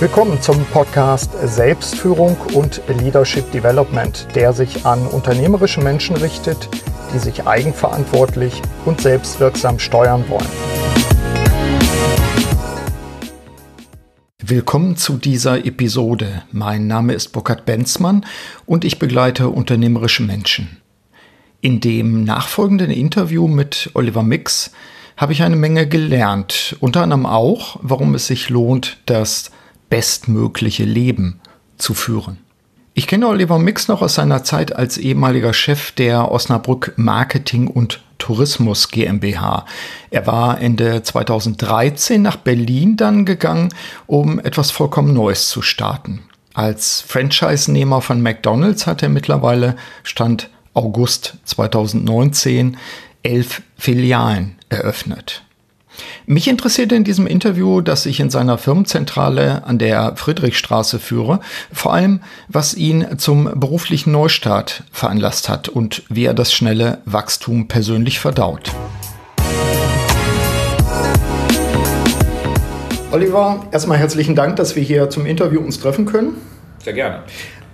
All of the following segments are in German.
Willkommen zum Podcast Selbstführung und Leadership Development, der sich an unternehmerische Menschen richtet, die sich eigenverantwortlich und selbstwirksam steuern wollen. Willkommen zu dieser Episode. Mein Name ist Burkhard Benzmann und ich begleite unternehmerische Menschen. In dem nachfolgenden Interview mit Oliver Mix habe ich eine Menge gelernt, unter anderem auch, warum es sich lohnt, das bestmögliche Leben zu führen. Ich kenne Oliver Mix noch aus seiner Zeit als ehemaliger Chef der Osnabrück Marketing und Tourismus GmbH. Er war Ende 2013 nach Berlin dann gegangen, um etwas vollkommen Neues zu starten. Als Franchise-Nehmer von McDonald's hat er mittlerweile Stand August 2019 elf Filialen eröffnet. Mich interessierte in diesem Interview, das ich in seiner Firmenzentrale an der Friedrichstraße führe, vor allem, was ihn zum beruflichen Neustart veranlasst hat und wie er das schnelle Wachstum persönlich verdaut. Oliver, erstmal herzlichen Dank, dass wir hier zum Interview uns treffen können. Sehr gerne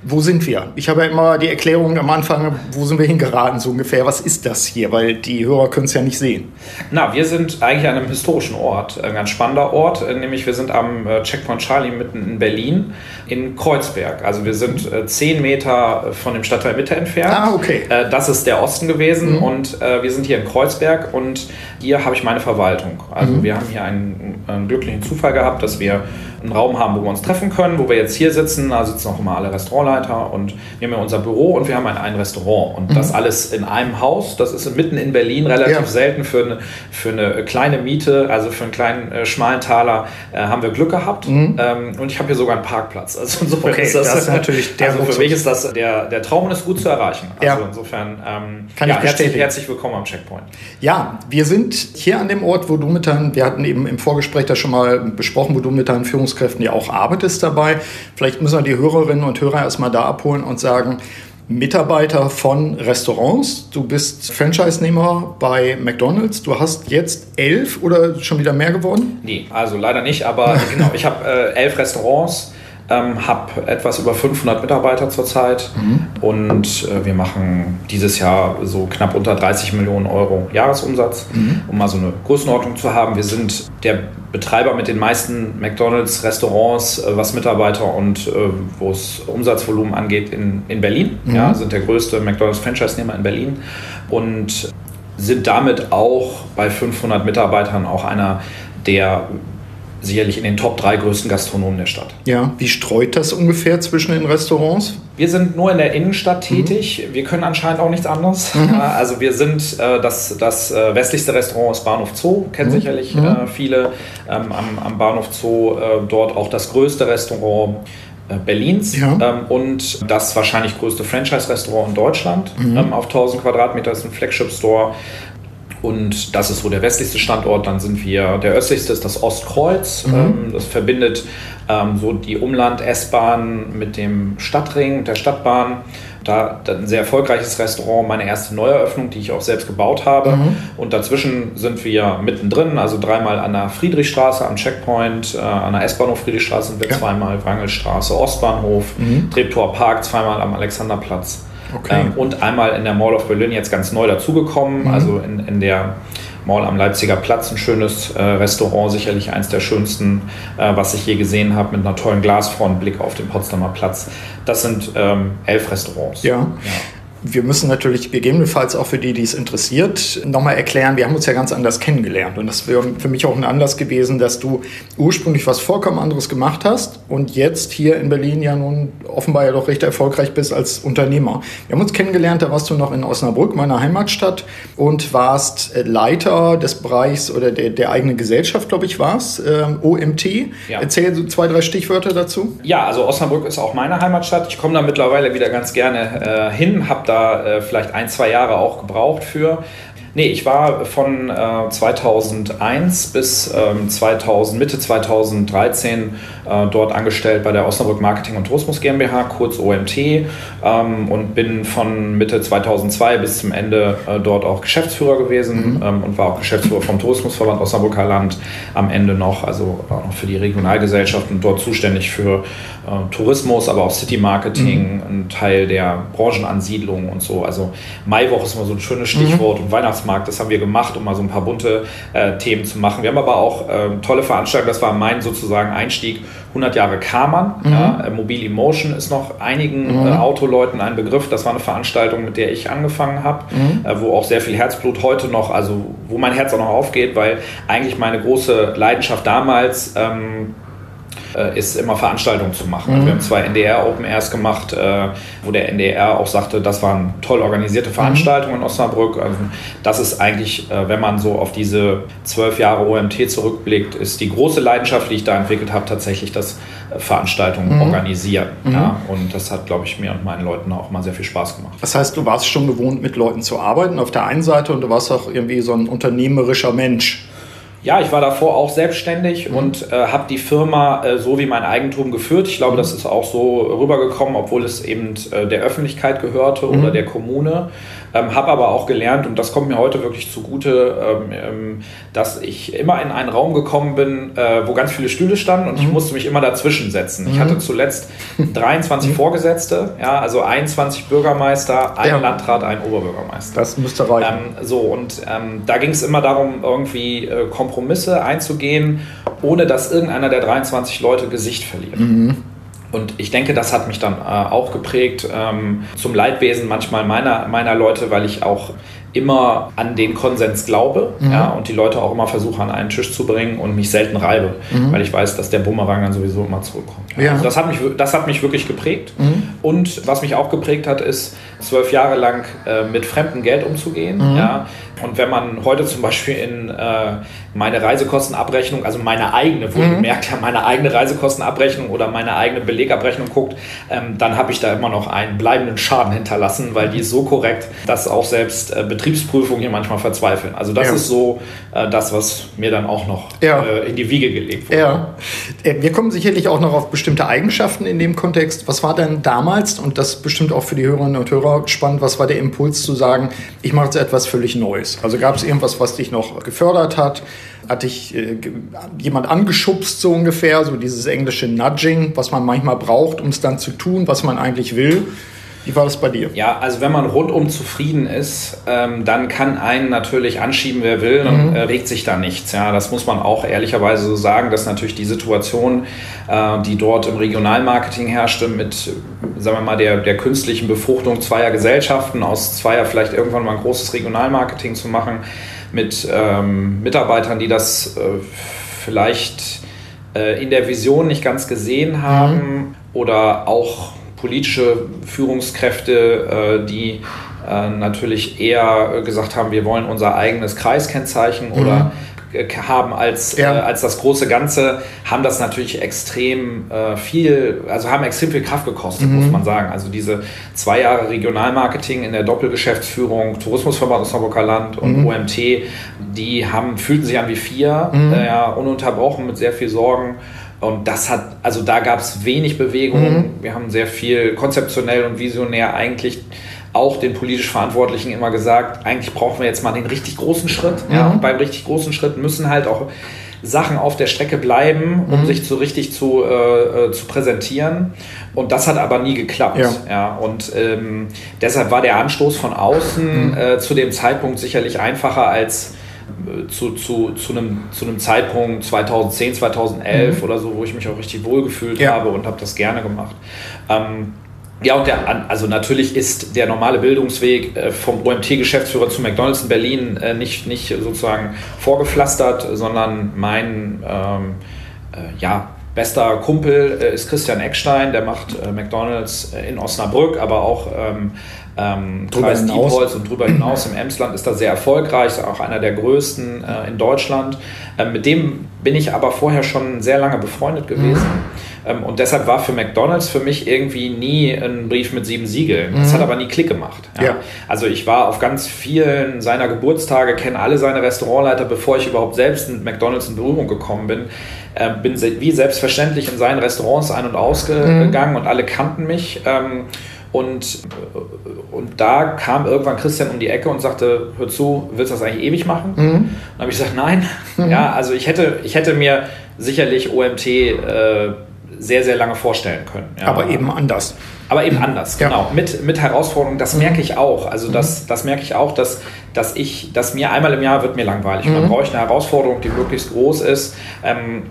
wo sind wir? Ich habe ja immer die Erklärung am Anfang, wo sind wir hingeraten, so ungefähr. Was ist das hier? Weil die Hörer können es ja nicht sehen. Na, wir sind eigentlich an einem historischen Ort, ein ganz spannender Ort, äh, nämlich wir sind am äh, Checkpoint Charlie mitten in Berlin, in Kreuzberg. Also wir sind äh, zehn Meter von dem Stadtteil Mitte entfernt. Ah, okay. Das ist der Osten gewesen mhm. und wir sind hier in Kreuzberg und hier habe ich meine Verwaltung. Also mhm. wir haben hier einen, einen glücklichen Zufall gehabt, dass wir einen Raum haben, wo wir uns treffen können, wo wir jetzt hier sitzen. Da sitzen auch immer alle Restaurantleiter und wir haben ja unser Büro und wir haben ein, ein Restaurant. Und mhm. das alles in einem Haus. Das ist mitten in Berlin relativ ja. selten für eine, für eine kleine Miete, also für einen kleinen äh, schmalen Taler äh, haben wir Glück gehabt. Mhm. Ähm, und ich habe hier sogar einen Parkplatz. Also insofern okay, ist das, das ist natürlich der Also für mich ist das der, der Traum und ist gut zu erreichen. Also ja. insofern ähm, Kann ja, ich herzlich, herzlich willkommen am Checkpoint. Ja, wir sind hier an dem Ort, wo du mit deinen, wir hatten eben im Vorgespräch das schon mal besprochen, wo du mit deinen Führungskräften ja auch arbeitest dabei. Vielleicht müssen wir die Hörerinnen und Hörer erstmal da abholen und sagen, Mitarbeiter von Restaurants. Du bist Franchise-Nehmer bei McDonald's. Du hast jetzt elf oder schon wieder mehr geworden? Nee, also leider nicht, aber genau, ich habe äh, elf Restaurants ähm, habe etwas über 500 Mitarbeiter zurzeit mhm. und äh, wir machen dieses Jahr so knapp unter 30 Millionen Euro Jahresumsatz, mhm. um mal so eine Größenordnung zu haben. Wir sind der Betreiber mit den meisten McDonalds-Restaurants, äh, was Mitarbeiter und äh, wo es Umsatzvolumen angeht, in, in Berlin. Mhm. Ja, sind der größte McDonalds-Franchise-Nehmer in Berlin und sind damit auch bei 500 Mitarbeitern auch einer der sicherlich in den Top 3 größten Gastronomen der Stadt. Ja, wie streut das ungefähr zwischen den Restaurants? Wir sind nur in der Innenstadt mhm. tätig. Mhm. Wir können anscheinend auch nichts anderes. Mhm. Also wir sind äh, das, das äh, westlichste Restaurant ist Bahnhof Zoo, kennen mhm. sicherlich mhm. äh, viele. Ähm, am, am, Bahnhof Zoo äh, dort auch das größte Restaurant. Äh, Berlins ja. ähm, und das wahrscheinlich größte Franchise-Restaurant in Deutschland. Mhm. Ähm, auf 1000 Quadratmeter ist ein Flagship-Store. Und das ist so der westlichste Standort. Dann sind wir, der östlichste ist das Ostkreuz. Mhm. Ähm, das verbindet ähm, so die Umland-S-Bahn mit dem Stadtring, der Stadtbahn. Da, da, ein sehr erfolgreiches Restaurant, meine erste Neueröffnung, die ich auch selbst gebaut habe. Mhm. Und dazwischen sind wir mittendrin, also dreimal an der Friedrichstraße am Checkpoint, äh, an der S-Bahnhof Friedrichstraße sind wir ja. zweimal, Wrangelstraße, Ostbahnhof, mhm. Treptower Park, zweimal am Alexanderplatz. Okay. Ähm, und einmal in der Mall of Berlin jetzt ganz neu dazugekommen, mhm. also in, in der Mall am Leipziger Platz, ein schönes äh, Restaurant, sicherlich eins der schönsten, äh, was ich je gesehen habe, mit einer tollen Glasfront, Blick auf den Potsdamer Platz. Das sind ähm, elf Restaurants. Ja. ja. Wir müssen natürlich gegebenenfalls auch für die, die es interessiert, nochmal erklären, wir haben uns ja ganz anders kennengelernt. Und das wäre für mich auch ein Anlass gewesen, dass du ursprünglich was vollkommen anderes gemacht hast und jetzt hier in Berlin ja nun offenbar ja doch recht erfolgreich bist als Unternehmer. Wir haben uns kennengelernt, da warst du noch in Osnabrück, meiner Heimatstadt, und warst Leiter des Bereichs oder der, der eigenen Gesellschaft, glaube ich, war es, äh, OMT. Ja. Erzähl so zwei, drei Stichwörter dazu. Ja, also Osnabrück ist auch meine Heimatstadt. Ich komme da mittlerweile wieder ganz gerne äh, hin, habe da da äh, vielleicht ein, zwei Jahre auch gebraucht für. Nee, ich war von äh, 2001 bis ähm, 2000, Mitte 2013 äh, dort angestellt bei der Osnabrück Marketing und Tourismus GmbH, kurz OMT, ähm, und bin von Mitte 2002 bis zum Ende äh, dort auch Geschäftsführer gewesen mhm. ähm, und war auch Geschäftsführer vom Tourismusverband Osnabrücker Land am Ende noch, also auch noch für die Regionalgesellschaft und dort zuständig für Tourismus, aber auch City Marketing, mhm. ein Teil der Branchenansiedlung und so. Also Maiwoche ist immer so ein schönes Stichwort mhm. und Weihnachtsmarkt, das haben wir gemacht, um mal so ein paar bunte äh, Themen zu machen. Wir haben aber auch äh, tolle Veranstaltungen, das war mein sozusagen Einstieg 100 Jahre Kammern. Mhm. Ja, äh, Mobile Emotion ist noch einigen mhm. äh, Autoleuten ein Begriff. Das war eine Veranstaltung, mit der ich angefangen habe, mhm. äh, wo auch sehr viel Herzblut heute noch, also wo mein Herz auch noch aufgeht, weil eigentlich meine große Leidenschaft damals ähm, äh, ist immer Veranstaltungen zu machen. Mhm. Wir haben zwei NDR Open Airs gemacht, äh, wo der NDR auch sagte, das waren toll organisierte mhm. Veranstaltungen mhm. in Osnabrück. Also das ist eigentlich, äh, wenn man so auf diese zwölf Jahre OMT zurückblickt, ist die große Leidenschaft, die ich da entwickelt habe, tatsächlich das Veranstaltungen mhm. organisieren. Mhm. Ja, und das hat, glaube ich, mir und meinen Leuten auch mal sehr viel Spaß gemacht. Das heißt, du warst schon gewohnt, mit Leuten zu arbeiten auf der einen Seite und du warst auch irgendwie so ein unternehmerischer Mensch. Ja, ich war davor auch selbstständig mhm. und äh, habe die Firma äh, so wie mein Eigentum geführt. Ich glaube, mhm. das ist auch so rübergekommen, obwohl es eben äh, der Öffentlichkeit gehörte mhm. oder der Kommune. Ähm, habe aber auch gelernt, und das kommt mir heute wirklich zugute, ähm, ähm, dass ich immer in einen Raum gekommen bin, äh, wo ganz viele Stühle standen und mhm. ich musste mich immer dazwischen setzen. Ich mhm. hatte zuletzt 23 mhm. Vorgesetzte, ja, also 21 Bürgermeister, ein ja. Landrat, ein Oberbürgermeister. Das müsste reichen. Ähm, so, und ähm, da ging es immer darum, irgendwie äh, Kompromisse einzugehen, ohne dass irgendeiner der 23 Leute Gesicht verliert. Mhm. Und ich denke, das hat mich dann äh, auch geprägt ähm, zum Leidwesen manchmal meiner, meiner Leute, weil ich auch immer an den Konsens glaube mhm. ja, und die Leute auch immer versuche an einen Tisch zu bringen und mich selten reibe, mhm. weil ich weiß, dass der Bumerang dann sowieso immer zurückkommt. Ja. Also das, hat mich, das hat mich wirklich geprägt. Mhm. Und was mich auch geprägt hat, ist, zwölf Jahre lang äh, mit fremdem Geld umzugehen. Mhm. Ja. Und wenn man heute zum Beispiel in äh, meine Reisekostenabrechnung, also meine eigene, wohlgemerkt, mhm. meine eigene Reisekostenabrechnung oder meine eigene Belegabrechnung guckt, ähm, dann habe ich da immer noch einen bleibenden Schaden hinterlassen, weil die ist so korrekt, dass auch selbst äh, Betriebsprüfungen hier manchmal verzweifeln. Also das ja. ist so äh, das, was mir dann auch noch ja. Äh, in die Wiege gelegt wurde. Ja. Äh, wir kommen sicherlich auch noch auf bestimmte Eigenschaften in dem Kontext. Was war denn damals, und das bestimmt auch für die Hörerinnen und Hörer spannend, was war der Impuls zu sagen, ich mache jetzt etwas völlig Neues? Also gab es irgendwas, was dich noch gefördert hat? Hat dich äh, jemand angeschubst, so ungefähr, so dieses englische Nudging, was man manchmal braucht, um es dann zu tun, was man eigentlich will? Wie war das bei dir? Ja, also wenn man rundum zufrieden ist, ähm, dann kann einen natürlich anschieben, wer will, dann mhm. äh, regt sich da nichts. Ja, das muss man auch ehrlicherweise so sagen, dass natürlich die Situation, äh, die dort im Regionalmarketing herrschte, mit, sagen wir mal, der, der künstlichen Befruchtung zweier Gesellschaften, aus zweier vielleicht irgendwann mal ein großes Regionalmarketing zu machen, mit ähm, Mitarbeitern, die das äh, vielleicht äh, in der Vision nicht ganz gesehen haben mhm. oder auch politische Führungskräfte, äh, die äh, natürlich eher gesagt haben, wir wollen unser eigenes Kreiskennzeichen mhm. oder haben als, ja. äh, als das große Ganze, haben das natürlich extrem äh, viel, also haben extrem viel Kraft gekostet, mhm. muss man sagen. Also diese zwei Jahre Regionalmarketing in der Doppelgeschäftsführung, Tourismusverband Osnabrücker Land und mhm. OMT, die haben, fühlten sich an wie vier, mhm. äh, ununterbrochen mit sehr viel Sorgen. Und das hat, also da gab es wenig Bewegung. Mhm. Wir haben sehr viel konzeptionell und visionär eigentlich auch den politisch Verantwortlichen immer gesagt, eigentlich brauchen wir jetzt mal den richtig großen Schritt. Mhm. Ja, und beim richtig großen Schritt müssen halt auch Sachen auf der Strecke bleiben, um mhm. sich so richtig zu, äh, äh, zu präsentieren. Und das hat aber nie geklappt. Ja. ja und ähm, deshalb war der Anstoß von außen mhm. äh, zu dem Zeitpunkt sicherlich einfacher als zu, zu, zu, einem, zu einem Zeitpunkt 2010, 2011 mhm. oder so, wo ich mich auch richtig wohlgefühlt ja. habe und habe das gerne gemacht. Ähm, ja, und der, also natürlich ist der normale Bildungsweg äh, vom OMT-Geschäftsführer zu McDonalds in Berlin äh, nicht, nicht sozusagen vorgepflastert, sondern mein ähm, äh, ja, bester Kumpel ist Christian Eckstein, der macht McDonalds in Osnabrück, aber auch ähm, ähm, Kreis Diepholz und drüber hinaus im Emsland ist da sehr erfolgreich, auch einer der größten äh, in Deutschland. Ähm, mit dem bin ich aber vorher schon sehr lange befreundet gewesen. Mhm. Ähm, und deshalb war für McDonalds für mich irgendwie nie ein Brief mit sieben Siegeln. Das mhm. hat aber nie Klick gemacht. Ja. Ja. Also ich war auf ganz vielen seiner Geburtstage, kenne alle seine Restaurantleiter, bevor ich überhaupt selbst mit McDonalds in Berührung gekommen bin. Äh, bin wie selbstverständlich in seinen Restaurants ein- und ausgegangen mhm. und alle kannten mich. Ähm, und, und da kam irgendwann Christian um die Ecke und sagte, hör zu, willst du das eigentlich ewig machen? Mhm. Und dann habe ich gesagt, nein. Mhm. Ja, also ich hätte, ich hätte mir sicherlich OMT äh, sehr, sehr lange vorstellen können. Ja. Aber eben anders. Aber eben anders, ja. genau. Mit, mit Herausforderungen, das mhm. merke ich auch. Also das, mhm. das merke ich auch, dass, dass ich, dass mir einmal im Jahr wird mir langweilig. Mhm. Man braucht eine Herausforderung, die möglichst groß ist. Ähm,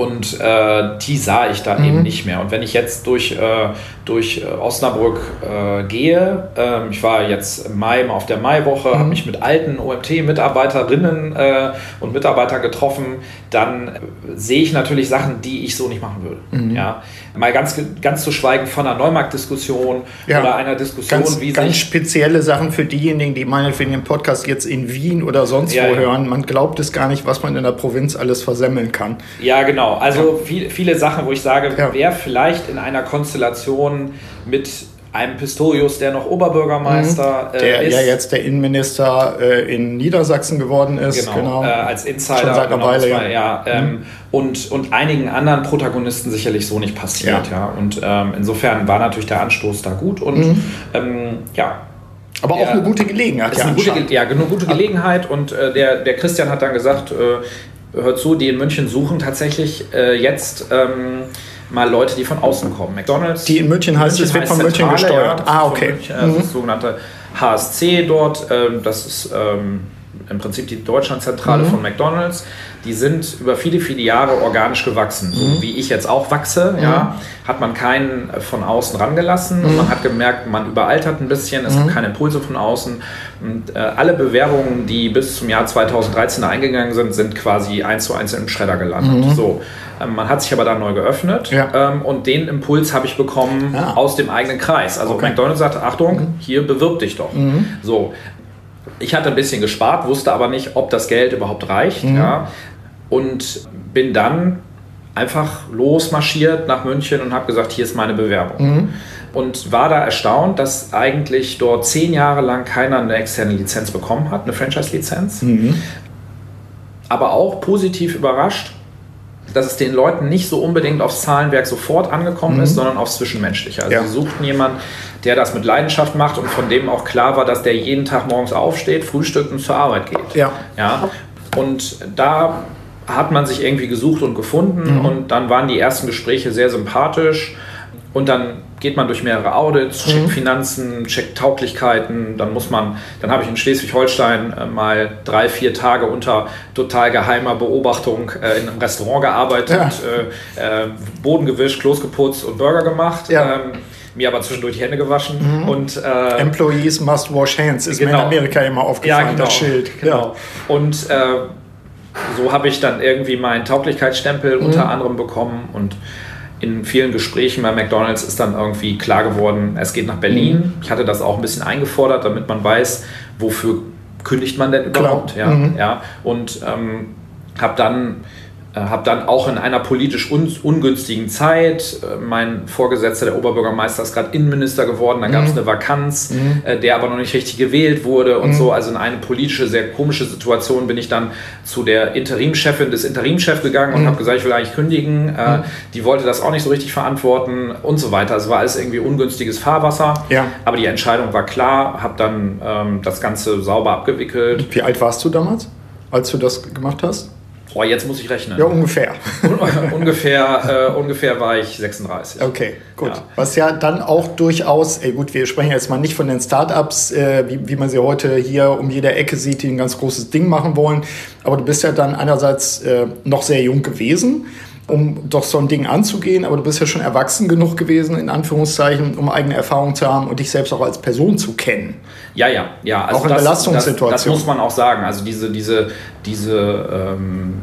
und äh, die sah ich da mhm. eben nicht mehr. Und wenn ich jetzt durch, äh, durch äh, Osnabrück äh, gehe, ähm, ich war jetzt im Mai mal auf der Maiwoche, mhm. habe mich mit alten OMT-Mitarbeiterinnen äh, und Mitarbeitern getroffen, dann äh, sehe ich natürlich Sachen, die ich so nicht machen würde. Mhm. Ja? Mal ganz, ganz zu schweigen von einer Neumarktdiskussion ja. oder einer Diskussion, ganz, wie ganz spezielle Sachen für diejenigen, die meinetwegen den Podcast jetzt in Wien oder sonst ja, wo hören. Man glaubt es gar nicht, was man in der Provinz alles versemmeln kann. Ja, genau. Also viel, viele Sachen, wo ich sage, wer vielleicht in einer Konstellation mit einem Pistorius, der noch Oberbürgermeister mhm. der ist. ja jetzt der Innenminister äh, in Niedersachsen geworden ist. Genau, genau. Äh, als Insider. Schon seit einer genau, Weile, ja. ja ähm, mhm. und, und einigen anderen Protagonisten sicherlich so nicht passiert. Ja. ja. Und ähm, insofern war natürlich der Anstoß da gut und mhm. ähm, ja. Aber auch eine gute Gelegenheit. Ja, eine gute, ja, eine gute Gelegenheit und äh, der, der Christian hat dann gesagt, äh, hört zu, die in München suchen tatsächlich äh, jetzt ähm, mal Leute, die von außen kommen. McDonalds. Die in München heißt, München es wird von München gesteuert. Ja, ah, okay. München, also mhm. Das sogenannte HSC dort. Ähm, das ist ähm, im Prinzip die Deutschlandzentrale mhm. von McDonalds. Die sind über viele, viele Jahre organisch gewachsen. So mhm. wie ich jetzt auch wachse, mhm. ja, hat man keinen von außen rangelassen. Und mhm. man hat gemerkt, man überaltert ein bisschen, es gibt mhm. keine Impulse von außen. Und äh, alle Bewerbungen, die bis zum Jahr 2013 eingegangen sind, sind quasi eins zu eins im Schredder gelandet. So. Ähm, man hat sich aber dann neu geöffnet ja. ähm, und den Impuls habe ich bekommen ja. aus dem eigenen Kreis. Also okay. McDonald's sagte, Achtung, mhm. hier bewirb dich doch. Mhm. So. Ich hatte ein bisschen gespart, wusste aber nicht, ob das Geld überhaupt reicht. Mhm. Ja, und bin dann einfach losmarschiert nach München und habe gesagt, hier ist meine Bewerbung. Mhm. Und war da erstaunt, dass eigentlich dort zehn Jahre lang keiner eine externe Lizenz bekommen hat, eine Franchise-Lizenz. Mhm. Aber auch positiv überrascht, dass es den Leuten nicht so unbedingt aufs Zahlenwerk sofort angekommen mhm. ist, sondern aufs Zwischenmenschliche. Also ja. sie suchten jemanden, der das mit Leidenschaft macht und von dem auch klar war, dass der jeden Tag morgens aufsteht, frühstückt und zur Arbeit geht. Ja. ja? Und da hat man sich irgendwie gesucht und gefunden mhm. und dann waren die ersten Gespräche sehr sympathisch und dann geht man durch mehrere Audits, checkt mhm. Finanzen, checkt Tauglichkeiten. Dann muss man, dann habe ich in Schleswig-Holstein äh, mal drei, vier Tage unter total geheimer Beobachtung äh, in einem Restaurant gearbeitet, ja. äh, äh Boden gewischt, Klos geputzt und Burger gemacht. Ja. Ähm, mir aber zwischendurch die Hände gewaschen. Mhm. Und, äh, Employees must wash hands ist genau. mir in Amerika immer aufgefallen, ja, genau, das Schild. Genau. Ja. Und äh, so habe ich dann irgendwie meinen Tauglichkeitsstempel mhm. unter anderem bekommen und in vielen Gesprächen bei McDonald's ist dann irgendwie klar geworden, es geht nach Berlin. Mhm. Ich hatte das auch ein bisschen eingefordert, damit man weiß, wofür kündigt man denn überhaupt. Ja, mhm. ja. Und ähm, habe dann äh, habe dann auch in einer politisch un ungünstigen Zeit, äh, mein Vorgesetzter, der Oberbürgermeister, ist gerade Innenminister geworden, dann gab es mhm. eine Vakanz, mhm. äh, der aber noch nicht richtig gewählt wurde und mhm. so. Also in eine politische, sehr komische Situation bin ich dann zu der Interimchefin des Interimchefs gegangen und mhm. habe gesagt, ich will eigentlich kündigen. Äh, mhm. die wollte das auch nicht so richtig verantworten und so weiter. Es war alles irgendwie ungünstiges Fahrwasser. Ja. Aber die Entscheidung war klar, habe dann ähm, das Ganze sauber abgewickelt. Wie alt warst du damals, als du das gemacht hast? Boah, jetzt muss ich rechnen. Ja, ungefähr. ungefähr, äh, ungefähr war ich 36. Okay, gut. Ja. Was ja dann auch durchaus, ey gut, wir sprechen jetzt mal nicht von den Startups, äh, wie, wie man sie heute hier um jede Ecke sieht, die ein ganz großes Ding machen wollen. Aber du bist ja dann einerseits äh, noch sehr jung gewesen um doch so ein Ding anzugehen, aber du bist ja schon erwachsen genug gewesen, in Anführungszeichen, um eigene Erfahrungen zu haben und dich selbst auch als Person zu kennen. Ja, ja, ja. Also auch in das, Belastungssituationen. Das, das, muss man auch sagen. Also diese, diese, diese ähm,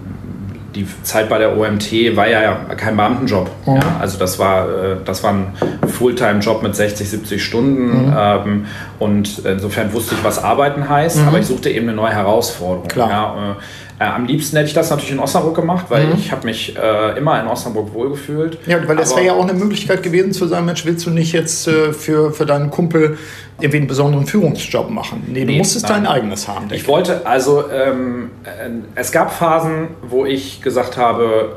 die Zeit bei der OMT war ja kein Beamtenjob. Mhm. Ja, also das war, äh, das war ein Fulltime-Job mit 60, 70 Stunden. Mhm. Ähm, und insofern wusste ich, was Arbeiten heißt, mhm. aber ich suchte eben eine neue Herausforderung. Klar. Ja, äh, am liebsten hätte ich das natürlich in Osnabrück gemacht, weil mhm. ich habe mich äh, immer in Osnabrück wohlgefühlt. Ja, weil das wäre ja auch eine Möglichkeit gewesen zu sagen, Mensch, willst du nicht jetzt äh, für, für deinen Kumpel irgendwie einen besonderen Führungsjob machen? Nee, du nee, musstest nein. dein eigenes haben. Ich wollte, also ähm, äh, es gab Phasen, wo ich gesagt habe,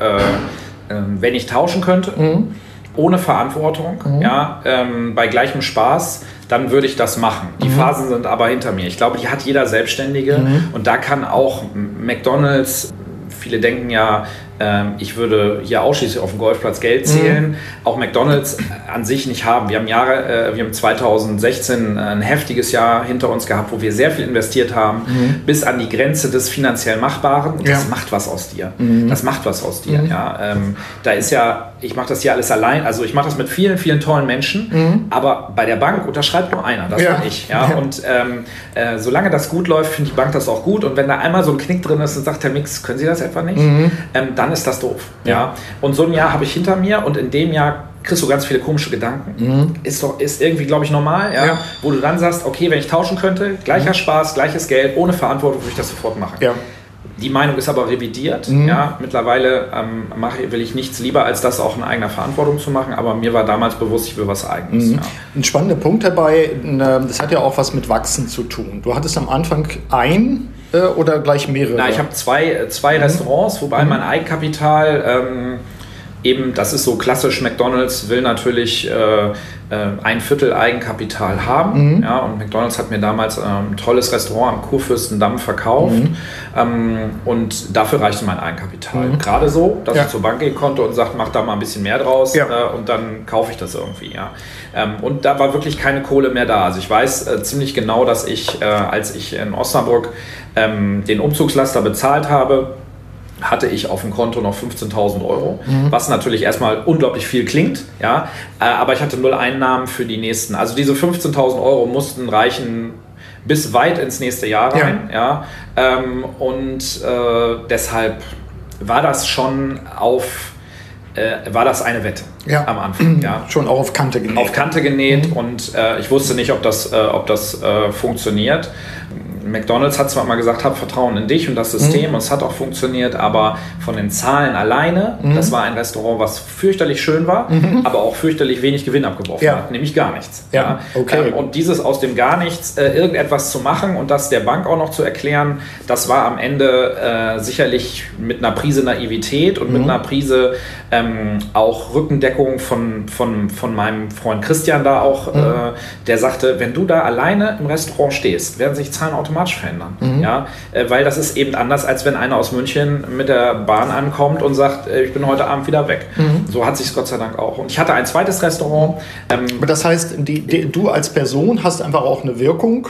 äh, ähm, wenn ich tauschen könnte, mhm. ohne Verantwortung, mhm. ja, ähm, bei gleichem Spaß, dann würde ich das machen. Die mhm. Phasen sind aber hinter mir. Ich glaube, die hat jeder Selbstständige mhm. und da kann auch McDonald's, viele denken ja, ähm, ich würde hier ausschließlich auf dem Golfplatz Geld zählen, mhm. auch McDonalds an sich nicht haben. Wir haben Jahre, äh, wir haben 2016 ein heftiges Jahr hinter uns gehabt, wo wir sehr viel investiert haben, mhm. bis an die Grenze des finanziell Machbaren. Und das macht was aus dir. Mhm. Das macht was aus dir. Mhm. Ja, ähm, da ist ja, ich mache das hier alles allein. Also ich mache das mit vielen, vielen tollen Menschen, mhm. aber bei der Bank unterschreibt nur einer. Das ja. bin ich. Ja? ja. Und ähm, äh, solange das gut läuft, finde die Bank das auch gut. Und wenn da einmal so ein Knick drin ist und sagt, Herr Mix, können Sie das etwa nicht? Mhm. Ähm, dann ist das doof. Ja. ja. Und so ein Jahr habe ich hinter mir und in dem Jahr kriegst du ganz viele komische Gedanken. Mhm. Ist doch ist irgendwie, glaube ich, normal, ja? ja? Wo du dann sagst, okay, wenn ich tauschen könnte, gleicher mhm. Spaß, gleiches Geld, ohne Verantwortung, würde ich das sofort machen. Ja. Die Meinung ist aber revidiert. Mhm. Ja, mittlerweile ähm, mache, will ich nichts lieber, als das auch in eigener Verantwortung zu machen. Aber mir war damals bewusst, ich will was Eigenes. Mhm. Ja. Ein spannender Punkt dabei, das hat ja auch was mit Wachsen zu tun. Du hattest am Anfang ein äh, oder gleich mehrere? Na, ich habe zwei, äh, zwei mhm. Restaurants, wobei mhm. mein Eigenkapital ähm, eben, das ist so klassisch, McDonald's will natürlich äh, äh, ein Viertel Eigenkapital haben. Mhm. Ja, und McDonald's hat mir damals ähm, ein tolles Restaurant am Kurfürstendamm verkauft. Mhm. Ähm, und dafür reichte mein Eigenkapital. Mhm. Gerade so, dass ja. ich zur Bank gehen konnte und sagte, mach da mal ein bisschen mehr draus ja. äh, und dann kaufe ich das irgendwie. Ja. Ähm, und da war wirklich keine Kohle mehr da. Also ich weiß äh, ziemlich genau, dass ich, äh, als ich in Osnabrück ähm, den Umzugslaster bezahlt habe, hatte ich auf dem Konto noch 15.000 Euro, mhm. was natürlich erstmal unglaublich viel klingt, ja, äh, aber ich hatte null Einnahmen für die nächsten. Also diese 15.000 Euro mussten reichen bis weit ins nächste Jahr rein, ja, ja ähm, und äh, deshalb war das schon auf äh, war das eine Wette ja. am Anfang. Ja. Schon auch auf Kante genäht. Auf Kante genäht mhm. und äh, ich wusste nicht, ob das, äh, ob das äh, funktioniert. McDonald's hat zwar mal gesagt, hab Vertrauen in dich und das System mhm. und es hat auch funktioniert, aber von den Zahlen alleine, mhm. das war ein Restaurant, was fürchterlich schön war, mhm. aber auch fürchterlich wenig Gewinn abgeworfen ja. hat, nämlich gar nichts. Ja. ja. Okay. Ähm, und dieses aus dem gar nichts äh, irgendetwas zu machen und das der Bank auch noch zu erklären, das war am Ende äh, sicherlich mit einer Prise Naivität und mit mhm. einer Prise ähm, auch Rückendeckung von, von, von meinem Freund Christian da auch, mhm. äh, der sagte, wenn du da alleine im Restaurant stehst, werden sich Zahlen automatisch verändern. Mhm. Ja? Äh, weil das ist eben anders, als wenn einer aus München mit der Bahn ankommt und sagt, äh, ich bin heute Abend wieder weg. Mhm. So hat sich Gott sei Dank auch. Und ich hatte ein zweites Restaurant. Ähm, das heißt, die, die, du als Person hast einfach auch eine Wirkung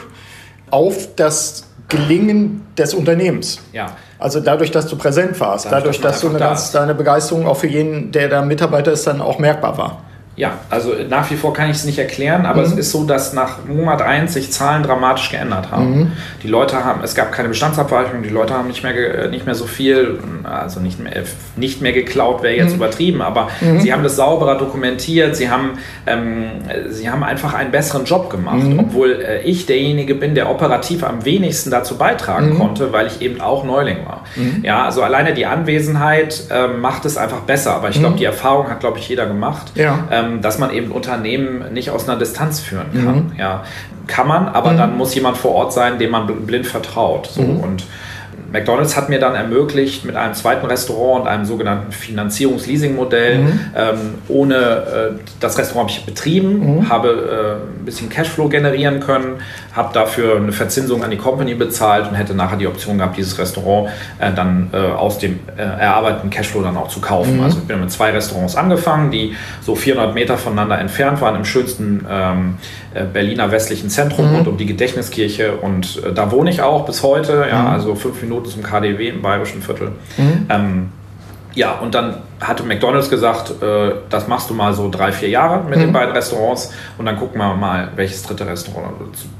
auf das Gelingen des Unternehmens. Ja. Also dadurch, dass du präsent warst, dadurch, dadurch dass du eine ganz, deine Begeisterung auch für jeden, der da Mitarbeiter ist, dann auch merkbar war. Ja, also nach wie vor kann ich es nicht erklären, aber mhm. es ist so, dass nach Monat 1 sich Zahlen dramatisch geändert haben. Mhm. Die Leute haben, es gab keine Bestandsabweichung, die Leute haben nicht mehr, nicht mehr so viel, also nicht mehr, nicht mehr geklaut, wäre jetzt mhm. übertrieben, aber mhm. sie haben das sauberer dokumentiert, sie haben, ähm, sie haben einfach einen besseren Job gemacht, mhm. obwohl äh, ich derjenige bin, der operativ am wenigsten dazu beitragen mhm. konnte, weil ich eben auch Neuling war. Ja, also alleine die Anwesenheit äh, macht es einfach besser, aber ich glaube, die Erfahrung hat, glaube ich, jeder gemacht. Ja. Ähm, ähm, dass man eben Unternehmen nicht aus einer Distanz führen kann. Mhm. Ja, kann man, aber mhm. dann muss jemand vor Ort sein, dem man blind vertraut. So. Mhm. Und McDonald's hat mir dann ermöglicht, mit einem zweiten Restaurant und einem sogenannten Finanzierungs-Leasing-Modell, mhm. ähm, ohne äh, das Restaurant habe ich betrieben, mhm. habe äh, ein bisschen Cashflow generieren können, habe dafür eine Verzinsung an die Company bezahlt und hätte nachher die Option gehabt, dieses Restaurant äh, dann äh, aus dem äh, erarbeiteten Cashflow dann auch zu kaufen. Mhm. Also ich bin mit zwei Restaurants angefangen, die so 400 Meter voneinander entfernt waren, im schönsten ähm, äh, Berliner westlichen Zentrum mhm. rund um die Gedächtniskirche und da wohne ich auch bis heute, ja, mhm. also fünf Minuten zum KDW im Bayerischen Viertel. Mhm. Ähm, ja, und dann hatte McDonald's gesagt, äh, das machst du mal so drei, vier Jahre mit mhm. den beiden Restaurants und dann gucken wir mal, welches dritte Restaurant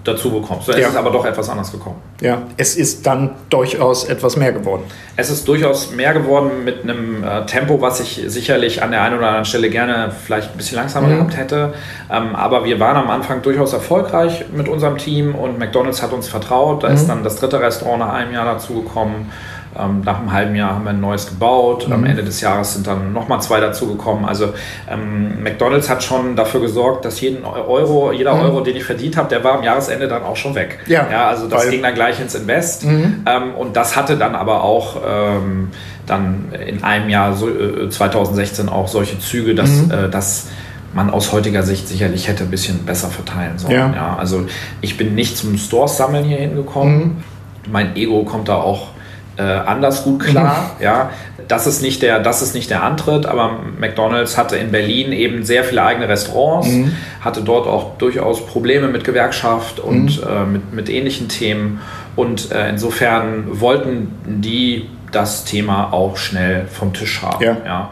dazu bekommst. So, es ja. ist aber doch etwas anders gekommen. Ja, es ist dann durchaus etwas mehr geworden. Es ist durchaus mehr geworden mit einem äh, Tempo, was ich sicherlich an der einen oder anderen Stelle gerne vielleicht ein bisschen langsamer mhm. gehabt hätte. Ähm, aber wir waren am Anfang durchaus erfolgreich mit unserem Team und McDonald's hat uns vertraut. Da mhm. ist dann das dritte Restaurant nach einem Jahr dazugekommen. Ähm, nach einem halben Jahr haben wir ein neues gebaut. Mhm. Am Ende des Jahres sind dann nochmal zwei dazugekommen. Also ähm, McDonald's hat schon dafür gesorgt, dass jeden Euro, jeder mhm. Euro, den ich verdient habe, der war am Jahresende dann auch schon weg. Ja, ja also das ging dann gleich ins Invest. Mhm. Ähm, und das hatte dann aber auch ähm, dann in einem Jahr, so, äh, 2016, auch solche Züge, dass, mhm. äh, dass man aus heutiger Sicht sicherlich hätte ein bisschen besser verteilen sollen. Ja. ja also ich bin nicht zum Stores sammeln hier hingekommen. Mhm. Mein Ego kommt da auch äh, anders gut klar. Mhm. Ja, das ist nicht der, das ist nicht der Antritt, aber McDonald's hatte in Berlin eben sehr viele eigene Restaurants, mhm. hatte dort auch durchaus Probleme mit Gewerkschaft und mhm. äh, mit, mit ähnlichen Themen. Und äh, insofern wollten die das Thema auch schnell vom Tisch haben. Ja. ja.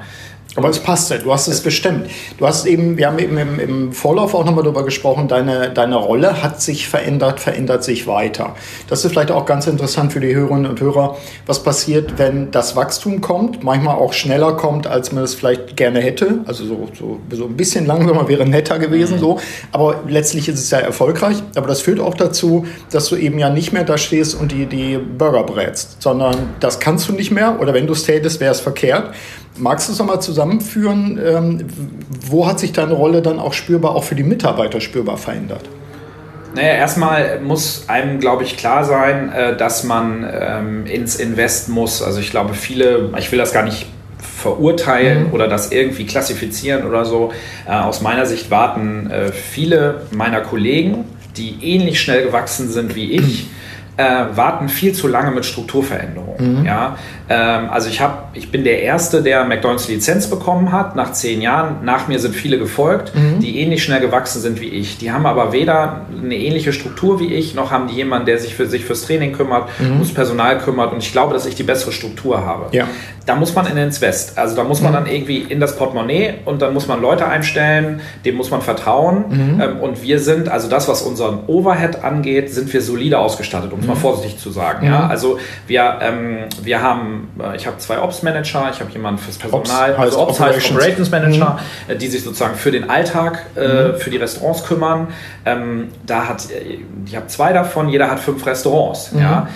Aber es passt ja, du hast es gestimmt. Du hast eben, wir haben eben im, im Vorlauf auch nochmal darüber gesprochen, deine, deine Rolle hat sich verändert, verändert sich weiter. Das ist vielleicht auch ganz interessant für die Hörerinnen und Hörer, was passiert, wenn das Wachstum kommt, manchmal auch schneller kommt, als man es vielleicht gerne hätte. Also so, so, so ein bisschen langsamer wäre netter gewesen, mhm. so. Aber letztlich ist es ja erfolgreich. Aber das führt auch dazu, dass du eben ja nicht mehr da stehst und die, die Burger brätst, sondern das kannst du nicht mehr. Oder wenn du es tätest, wäre es verkehrt. Magst du es nochmal zusammenführen? Ähm, wo hat sich deine Rolle dann auch spürbar, auch für die Mitarbeiter spürbar verändert? Naja, erstmal muss einem, glaube ich, klar sein, äh, dass man ähm, ins Invest muss. Also ich glaube, viele, ich will das gar nicht verurteilen mhm. oder das irgendwie klassifizieren oder so. Äh, aus meiner Sicht warten äh, viele meiner Kollegen, die ähnlich schnell gewachsen sind wie ich, äh, warten viel zu lange mit Strukturveränderungen. Mhm. Ja? Ähm, also ich, hab, ich bin der Erste, der McDonalds Lizenz bekommen hat, nach zehn Jahren. Nach mir sind viele gefolgt, mhm. die ähnlich schnell gewachsen sind wie ich. Die haben aber weder eine ähnliche Struktur wie ich, noch haben die jemanden, der sich für sich fürs Training kümmert, mhm. ums Personal kümmert. Und ich glaube, dass ich die bessere Struktur habe. Ja. Da muss man in ins West. Also da muss man mhm. dann irgendwie in das Portemonnaie und dann muss man Leute einstellen, dem muss man vertrauen. Mhm. Ähm, und wir sind, also das, was unseren Overhead angeht, sind wir solide ausgestattet, um mal mhm. vorsichtig zu sagen. Ja? Also wir, ähm, wir haben, äh, ich habe zwei Ops-Manager, ich habe jemanden fürs Personal, Ops, also Ops heißt Operations Manager, mhm. Äh, die sich sozusagen für den Alltag, äh, mhm. für die Restaurants kümmern. Ähm, da hat, äh, ich habe zwei davon, jeder hat fünf Restaurants. Mhm. Ja?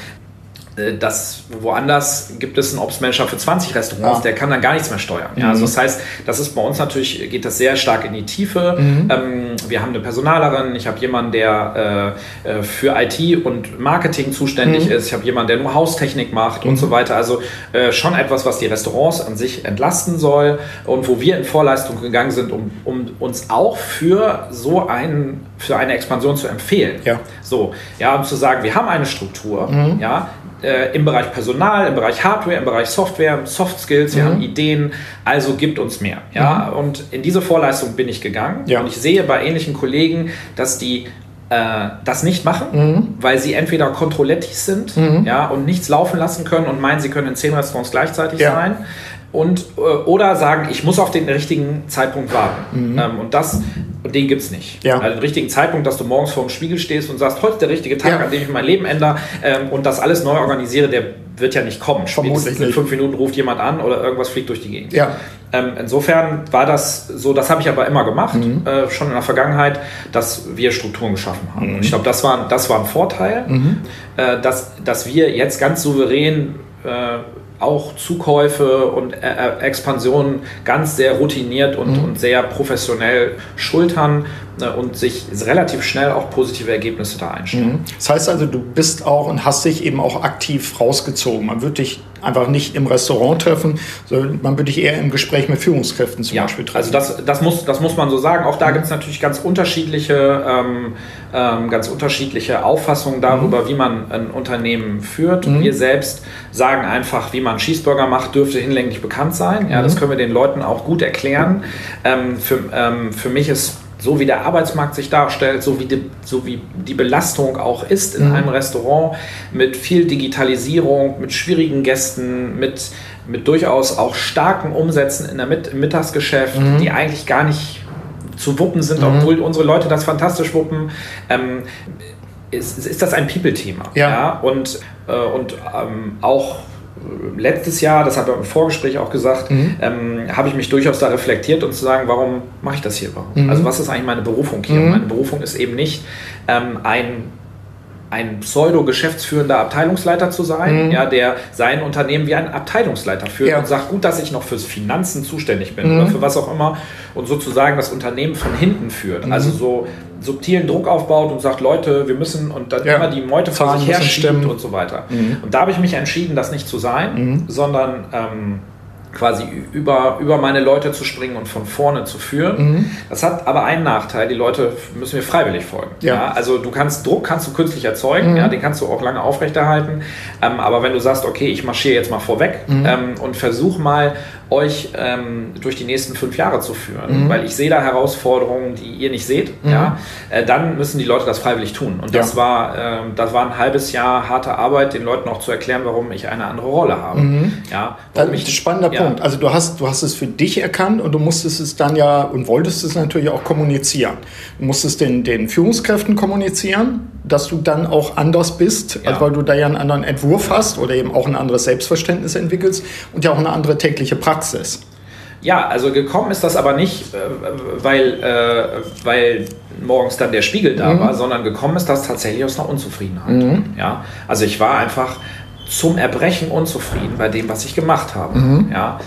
Äh, das woanders gibt es einen Ops-Manager für 20 Restaurants, ja. der kann dann gar nichts mehr steuern. Ja, also mhm. das heißt, das ist bei uns natürlich, geht das sehr stark in die Tiefe. Mhm. Ähm, wir haben eine Personalerin, ich habe jemanden, der äh, äh für IT und Marketing zuständig mhm. ist, ich habe jemanden, der nur Haustechnik macht und so mhm. weiter. Also äh, schon etwas, was die Restaurants an sich entlasten soll und wo wir in Vorleistung gegangen sind, um, um uns auch für so einen, für eine Expansion zu empfehlen. Ja. So, ja, um zu sagen, wir haben eine Struktur, mhm. ja, äh, im Bereich Personal, im Bereich Hardware, im Bereich Software, Soft Skills, wir mhm. haben Ideen, also gibt uns mehr. Ja? Mhm. Und in diese Vorleistung bin ich gegangen ja. und ich sehe bei ähnlichen Kollegen, dass die äh, das nicht machen, mhm. weil sie entweder Kontrollettis sind mhm. ja, und nichts laufen lassen können und meinen, sie können in zehn Restaurants gleichzeitig ja. sein und äh, oder sagen, ich muss auf den richtigen Zeitpunkt warten. Mhm. Ähm, und das, und den gibt es nicht. Ja. Also den richtigen Zeitpunkt, dass du morgens vor dem Spiegel stehst und sagst, heute ist der richtige Tag, ja. an dem ich mein Leben ändere ähm, und das alles neu organisiere, der wird ja nicht kommen. Spätestens in fünf Minuten ruft jemand an oder irgendwas fliegt durch die Gegend. Ja. Ähm, insofern war das so, das habe ich aber immer gemacht, mhm. äh, schon in der Vergangenheit, dass wir Strukturen geschaffen haben. Mhm. Und ich glaube, das war, das war ein Vorteil, mhm. äh, dass, dass wir jetzt ganz souverän äh, auch Zukäufe und äh, Expansionen ganz sehr routiniert und, mhm. und sehr professionell schultern äh, und sich relativ schnell auch positive Ergebnisse da einstellen. Mhm. Das heißt also, du bist auch und hast dich eben auch aktiv rausgezogen. Man wird dich einfach nicht im Restaurant treffen, sondern man würde dich eher im Gespräch mit Führungskräften zum ja, Beispiel treffen. Also das, das, muss, das muss man so sagen. Auch da mhm. gibt es natürlich ganz unterschiedliche, ähm, ähm, ganz unterschiedliche Auffassungen darüber, mhm. wie man ein Unternehmen führt. Mhm. Wir selbst sagen einfach, wie man Cheeseburger macht, dürfte hinlänglich bekannt sein. Ja, das mhm. können wir den Leuten auch gut erklären. Ähm, für, ähm, für mich ist so wie der Arbeitsmarkt sich darstellt, so wie die, so wie die Belastung auch ist in mhm. einem Restaurant mit viel Digitalisierung, mit schwierigen Gästen, mit mit durchaus auch starken Umsätzen in der Mit im Mittagsgeschäft, mhm. die eigentlich gar nicht zu wuppen sind, mhm. obwohl unsere Leute das fantastisch wuppen. Ähm, ist, ist das ein People-Thema. Ja. ja. Und, äh, und ähm, auch letztes Jahr, das habe ich im Vorgespräch auch gesagt, mhm. ähm, habe ich mich durchaus da reflektiert und zu sagen, warum mache ich das hier? Warum? Mhm. Also was ist eigentlich meine Berufung hier? Mhm. Meine Berufung ist eben nicht ähm, ein ein pseudo-geschäftsführender Abteilungsleiter zu sein, mhm. ja, der sein Unternehmen wie ein Abteilungsleiter führt ja. und sagt, gut, dass ich noch fürs Finanzen zuständig bin mhm. oder für was auch immer und sozusagen das Unternehmen von hinten führt. Mhm. Also so subtilen Druck aufbaut und sagt, Leute, wir müssen und dann ja. immer die Meute vor sich her schiebt und so weiter. Mhm. Und da habe ich mich entschieden, das nicht zu sein, mhm. sondern ähm, quasi über, über meine Leute zu springen und von vorne zu führen. Mhm. Das hat aber einen Nachteil, die Leute müssen mir freiwillig folgen. Ja. ja also du kannst Druck kannst du künstlich erzeugen, mhm. ja, den kannst du auch lange aufrechterhalten. Ähm, aber wenn du sagst, okay, ich marschiere jetzt mal vorweg mhm. ähm, und versuche mal euch ähm, durch die nächsten fünf Jahre zu führen, mhm. weil ich sehe da Herausforderungen, die ihr nicht seht, mhm. ja, äh, dann müssen die Leute das freiwillig tun. Und das, ja. war, äh, das war ein halbes Jahr harte Arbeit, den Leuten auch zu erklären, warum ich eine andere Rolle habe. Mhm. Ja, das ist ein spannender ja. Punkt. Also du hast, du hast es für dich erkannt und du musstest es dann ja und wolltest es natürlich auch kommunizieren. Du musstest den, den Führungskräften kommunizieren, dass du dann auch anders bist, ja. also weil du da ja einen anderen Entwurf hast oder eben auch ein anderes Selbstverständnis entwickelst und ja auch eine andere tägliche Praxis. Ja, also gekommen ist das aber nicht, äh, weil, äh, weil morgens dann der Spiegel da mhm. war, sondern gekommen ist das tatsächlich aus einer Unzufriedenheit. Mhm. Ja, also ich war einfach zum Erbrechen unzufrieden bei dem, was ich gemacht habe. Mhm. Ja,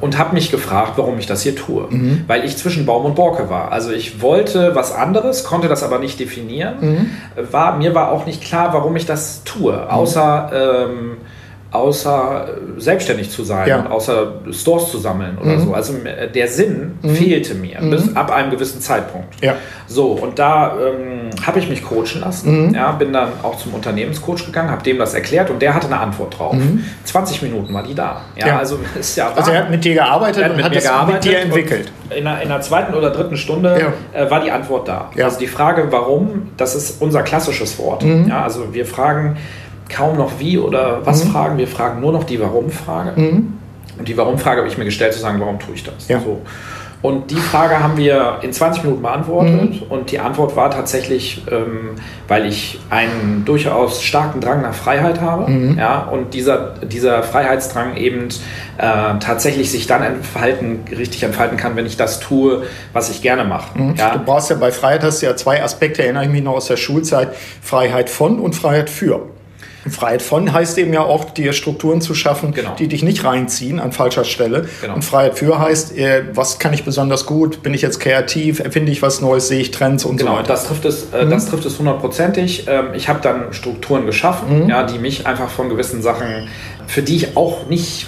und habe mich gefragt, warum ich das hier tue. Mhm. Weil ich zwischen Baum und Borke war. Also ich wollte was anderes, konnte das aber nicht definieren. Mhm. War, mir war auch nicht klar, warum ich das tue, außer... Ähm, außer äh, selbstständig zu sein ja. und außer Stores zu sammeln oder mhm. so. Also äh, der Sinn mhm. fehlte mir mhm. bis ab einem gewissen Zeitpunkt. Ja. So, und da ähm, habe ich mich coachen lassen. Mhm. Ja, bin dann auch zum Unternehmenscoach gegangen, habe dem das erklärt und der hatte eine Antwort drauf. 20 mhm. Minuten war die da. Ja, ja. Also, ist ja also er hat mit dir gearbeitet und hat das mit dir entwickelt. In der, in der, zweiten oder dritten Stunde ja. äh, war die Antwort da. Also die Frage, warum, das ist unser klassisches Wort. Mhm. Ja, also wir fragen, kaum noch wie oder was mhm. fragen, wir fragen nur noch die Warum-Frage. Mhm. Und die Warum-Frage habe ich mir gestellt, zu sagen, warum tue ich das? Ja. So. Und die Frage haben wir in 20 Minuten beantwortet. Mhm. Und die Antwort war tatsächlich, ähm, weil ich einen durchaus starken Drang nach Freiheit habe. Mhm. Ja, und dieser, dieser Freiheitsdrang eben äh, tatsächlich sich dann entfalten, richtig entfalten kann, wenn ich das tue, was ich gerne mache. Mhm. Ja. Du brauchst ja bei Freiheit hast du ja zwei Aspekte, erinnere ich mich noch aus der Schulzeit, Freiheit von und Freiheit für. Freiheit von heißt eben ja auch, dir Strukturen zu schaffen, genau. die dich nicht reinziehen an falscher Stelle. Genau. Und Freiheit für heißt, äh, was kann ich besonders gut? Bin ich jetzt kreativ? Erfinde ich was Neues? Sehe ich Trends und genau, so weiter? Das trifft es, äh, mhm. das trifft es hundertprozentig. Ähm, ich habe dann Strukturen geschaffen, mhm. ja, die mich einfach von gewissen Sachen, für die ich auch nicht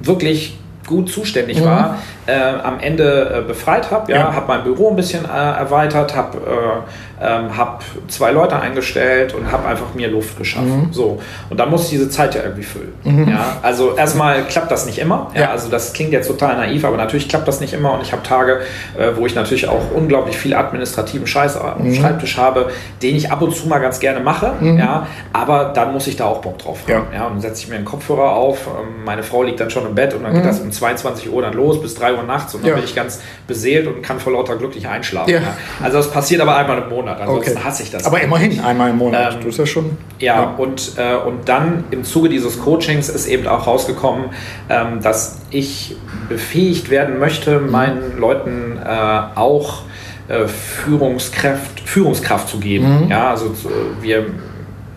wirklich gut zuständig mhm. war, äh, am Ende äh, befreit habe. Ja, ja. habe mein Büro ein bisschen äh, erweitert, habe äh, ähm, hab zwei Leute eingestellt und habe einfach mir Luft geschaffen. Mhm. So und dann muss ich diese Zeit ja irgendwie füllen. Mhm. Ja, also erstmal klappt das nicht immer. Ja, ja, also das klingt jetzt total naiv, aber natürlich klappt das nicht immer und ich habe Tage, äh, wo ich natürlich auch unglaublich viel administrativen Scheiß am mhm. Schreibtisch habe, den ich ab und zu mal ganz gerne mache. Mhm. Ja, aber dann muss ich da auch Bock drauf haben. Ja, und dann setze ich mir einen Kopfhörer auf. Ähm, meine Frau liegt dann schon im Bett und dann geht mhm. das um 22 Uhr dann los bis 3 Uhr nachts und dann ja. bin ich ganz beseelt und kann vor lauter glücklich einschlafen. Ja. Also das passiert aber einmal im Monat, ansonsten okay. hasse ich das. Aber immerhin einmal im Monat, ähm, du ist ja schon. Ja, ja. Und, äh, und dann im Zuge dieses Coachings ist eben auch rausgekommen, ähm, dass ich befähigt werden möchte, mhm. meinen Leuten äh, auch äh, Führungskraft, Führungskraft zu geben. Mhm. Ja, also wir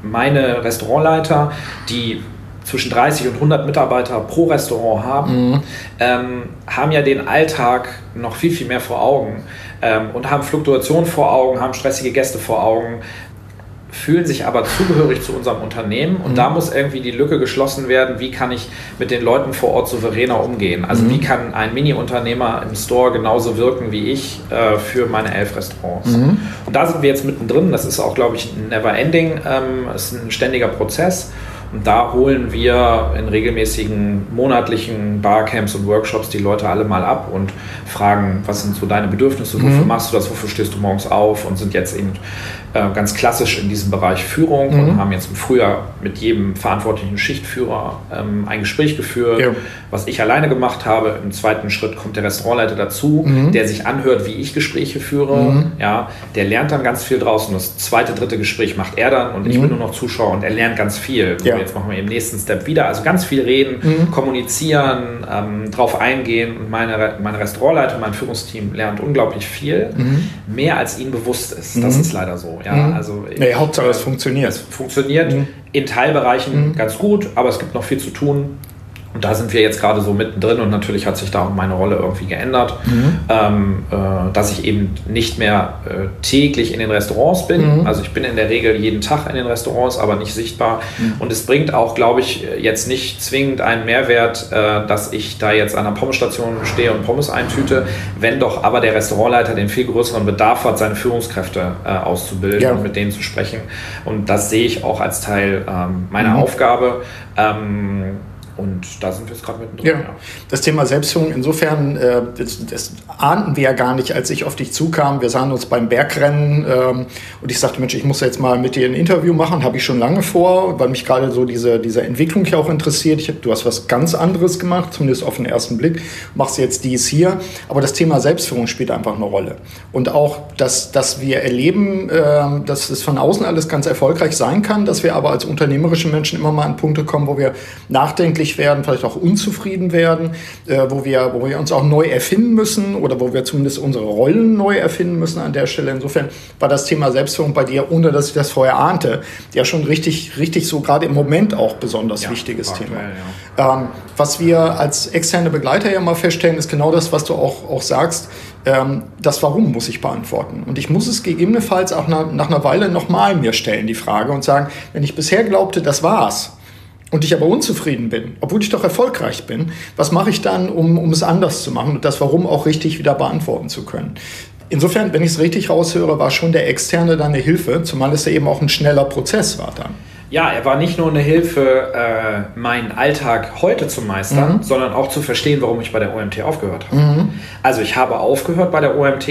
meine Restaurantleiter, die zwischen 30 und 100 Mitarbeiter pro Restaurant haben, mhm. ähm, haben ja den Alltag noch viel, viel mehr vor Augen ähm, und haben Fluktuationen vor Augen, haben stressige Gäste vor Augen, fühlen sich aber zugehörig zu unserem Unternehmen und mhm. da muss irgendwie die Lücke geschlossen werden, wie kann ich mit den Leuten vor Ort souveräner umgehen. Also mhm. wie kann ein Mini-Unternehmer im Store genauso wirken wie ich äh, für meine elf Restaurants. Mhm. Und da sind wir jetzt mittendrin, das ist auch, glaube ich, ein never ending, ähm, ist ein ständiger Prozess Und da holen wir in regelmäßigen monatlichen Barcamps und Workshops die Leute alle mal ab und fragen, was sind so deine Bedürfnisse, wofür mhm. machst du das, wofür stehst du morgens auf und sind jetzt eben äh, ganz klassisch in diesem Bereich Führung mhm. und haben jetzt im Frühjahr mit jedem verantwortlichen Schichtführer ähm, ein Gespräch geführt, ja. was ich alleine gemacht habe. Im zweiten Schritt kommt der Restaurantleiter dazu, mhm. der sich anhört, wie ich Gespräche führe. Mhm. Ja, der lernt dann ganz viel draußen. Das zweite, dritte Gespräch macht er dann und ich bin mhm. nur noch Zuschauer und er lernt ganz viel. Ja. Jetzt machen wir im nächsten Step wieder. Also ganz viel reden, mhm. kommunizieren, ähm, drauf eingehen. Und meine, meine Restaurantleiter, mein Führungsteam lernt unglaublich viel. Mhm. Mehr als ihnen bewusst ist. Das ist leider so. Ja, also nee, Hauptsache es funktioniert. Es funktioniert in Teilbereichen ganz gut, aber es gibt noch viel zu tun. Und da sind wir jetzt gerade so mittendrin und natürlich hat sich da auch meine Rolle irgendwie geändert, mhm. ähm, äh, dass ich eben nicht mehr äh, täglich in den Restaurants bin. Mhm. Also ich bin in der Regel jeden Tag in den Restaurants, aber nicht sichtbar. Mhm. Und es bringt auch, glaube ich, jetzt nicht zwingend einen Mehrwert, äh, dass ich da jetzt an der Pommesstation stehe und Pommes eintüte, wenn doch aber der Restaurantleiter den viel größeren Bedarf hat, seine Führungskräfte äh, auszubilden ja. und mit denen zu sprechen. Und das sehe ich auch als Teil ähm, meiner mhm. Aufgabe. Ähm, und da sind wir jetzt gerade mittendrin. Ja. ja. Das Thema Selbstführung, insofern, äh, das, das, ahnten wir ja gar nicht, als ich auf dich zukam. Wir sahen uns beim Bergrennen ähm, und ich sagte, Mensch, ich muss jetzt mal mit dir ein Interview machen, habe ich schon lange vor, weil mich gerade so diese, diese Entwicklung hier auch interessiert. Hab, du hast was ganz anderes gemacht, zumindest auf den ersten Blick, machst jetzt dies hier. Aber das Thema Selbstführung spielt einfach eine Rolle. Und auch, dass, dass wir erleben, äh, dass es von außen alles ganz erfolgreich sein kann, dass wir aber als unternehmerische Menschen immer mal an Punkte kommen, wo wir nachdenken, unglücklich werden, vielleicht auch unzufrieden werden, äh, wo, wir, wo wir uns auch neu erfinden müssen oder wo wir zumindest unsere Rollen neu erfinden müssen an der Stelle. Insofern war das Thema Selbstführung bei dir, ohne dass ich das vorher ahnte, ja schon richtig, richtig so gerade im Moment auch besonders ja, wichtiges Thema. Ja. Ähm, was wir als externe Begleiter ja mal feststellen, ist genau das, was du auch, auch sagst. Ähm, das Warum muss ich beantworten. Und ich muss es gegebenenfalls auch nach, nach einer Weile nochmal mir stellen, die Frage, und sagen, wenn ich bisher glaubte, das war's, und ich aber unzufrieden bin, obwohl ich doch erfolgreich bin, was mache ich dann, um, um es anders zu machen und das Warum auch richtig wieder beantworten zu können? Insofern, wenn ich es richtig raushöre, war schon der Externe dann eine Hilfe, zumal es ja eben auch ein schneller Prozess war dann. Ja, er war nicht nur eine Hilfe, äh, meinen Alltag heute zu meistern, mhm. sondern auch zu verstehen, warum ich bei der OMT aufgehört habe. Mhm. Also ich habe aufgehört bei der OMT,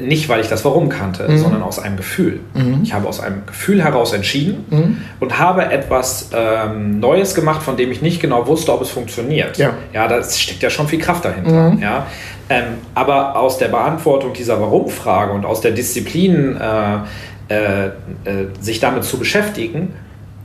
nicht, weil ich das Warum kannte, mhm. sondern aus einem Gefühl. Mhm. Ich habe aus einem Gefühl heraus entschieden mhm. und habe etwas ähm, Neues gemacht, von dem ich nicht genau wusste, ob es funktioniert. Ja, ja da steckt ja schon viel Kraft dahinter. Mhm. Ja? Ähm, aber aus der Beantwortung dieser Warum-Frage und aus der Disziplin, äh, äh, äh, sich damit zu beschäftigen,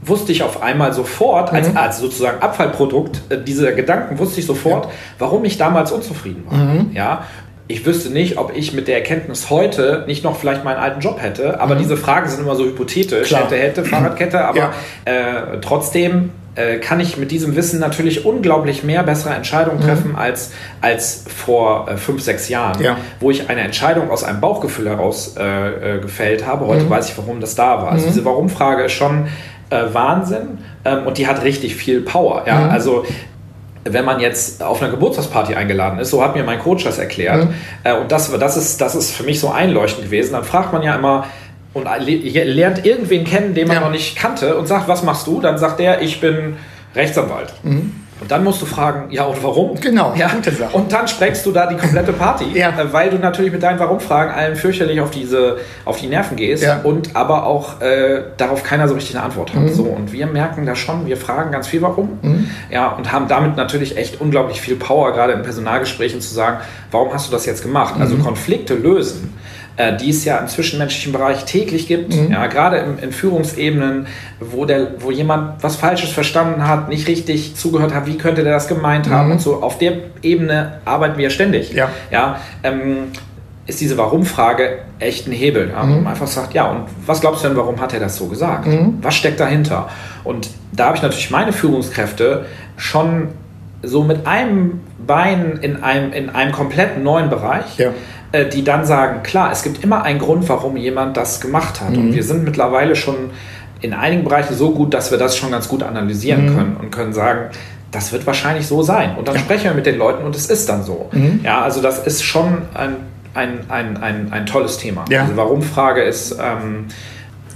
wusste ich auf einmal sofort, als, mhm. als sozusagen Abfallprodukt äh, dieser Gedanken, wusste ich sofort, ja. warum ich damals unzufrieden war. Mhm. Ja? Ich wüsste nicht, ob ich mit der Erkenntnis heute nicht noch vielleicht meinen alten Job hätte. Aber mhm. diese Fragen sind immer so hypothetisch. Klar. Hätte, hätte, Fahrradkette. Aber ja. äh, trotzdem äh, kann ich mit diesem Wissen natürlich unglaublich mehr bessere Entscheidungen mhm. treffen als, als vor äh, fünf, sechs Jahren, ja. wo ich eine Entscheidung aus einem Bauchgefühl heraus äh, äh, gefällt habe. Heute mhm. weiß ich, warum das da war. Also mhm. diese Warum-Frage ist schon äh, Wahnsinn ähm, und die hat richtig viel Power. Ja? Mhm. Also wenn man jetzt auf einer Geburtstagsparty eingeladen ist, so hat mir mein Coach das erklärt, mhm. äh, und das, das, ist, das ist für mich so einleuchtend gewesen, dann fragt man ja immer, und lernt irgendwen kennen, den man ja. noch nicht kannte und sagt, was machst du? Dann sagt der, ich bin Rechtsanwalt. Mhm. Und dann musst du fragen, ja und warum? Genau, ja. gute Sache. Und dann sprengst du da die komplette Party, ja. Äh, weil du natürlich mit deinen Warum-Fragen allen fürchterlich auf, diese, auf die Nerven gehst ja. und aber auch äh, darauf keiner so richtig eine Antwort hat. Mhm. So, und wir merken da schon, wir fragen ganz viel Warum. Mhm. Ja, und haben damit natürlich echt unglaublich viel Power, gerade in Personalgesprächen zu sagen, warum hast du das jetzt gemacht? Also mhm. Konflikte lösen äh, die es ja im zwischenmenschlichen Bereich täglich gibt, mhm. ja, gerade in, in, Führungsebenen, wo, der, wo jemand was Falsches verstanden hat, nicht richtig zugehört hat, wie könnte der das gemeint haben mhm. und so. Auf der Ebene arbeiten wir ständig. Ja. Ja, ähm, ist diese Warum-Frage echt ein Hebel. Ja? Mhm. Man einfach sagt, ja, und was glaubst du denn, warum hat er das so gesagt? Mhm. Was steckt dahinter? Und da habe ich natürlich meine Führungskräfte schon so mit einem Bein in einem, in einem komplett neuen Bereich. Ja. Äh, die dann sagen, klar, es gibt immer einen Grund, warum jemand das gemacht hat. Mhm. Und wir sind mittlerweile schon in einigen Bereichen so gut, dass wir das schon ganz gut analysieren mhm. können und können sagen, das wird wahrscheinlich so sein. Und dann ja. sprechen wir mit den Leuten und es ist dann so. Mhm. Ja, also das ist schon ein, ein, ein, ein, ein tolles Thema. Ja. Diese Warum-Frage ist, ähm,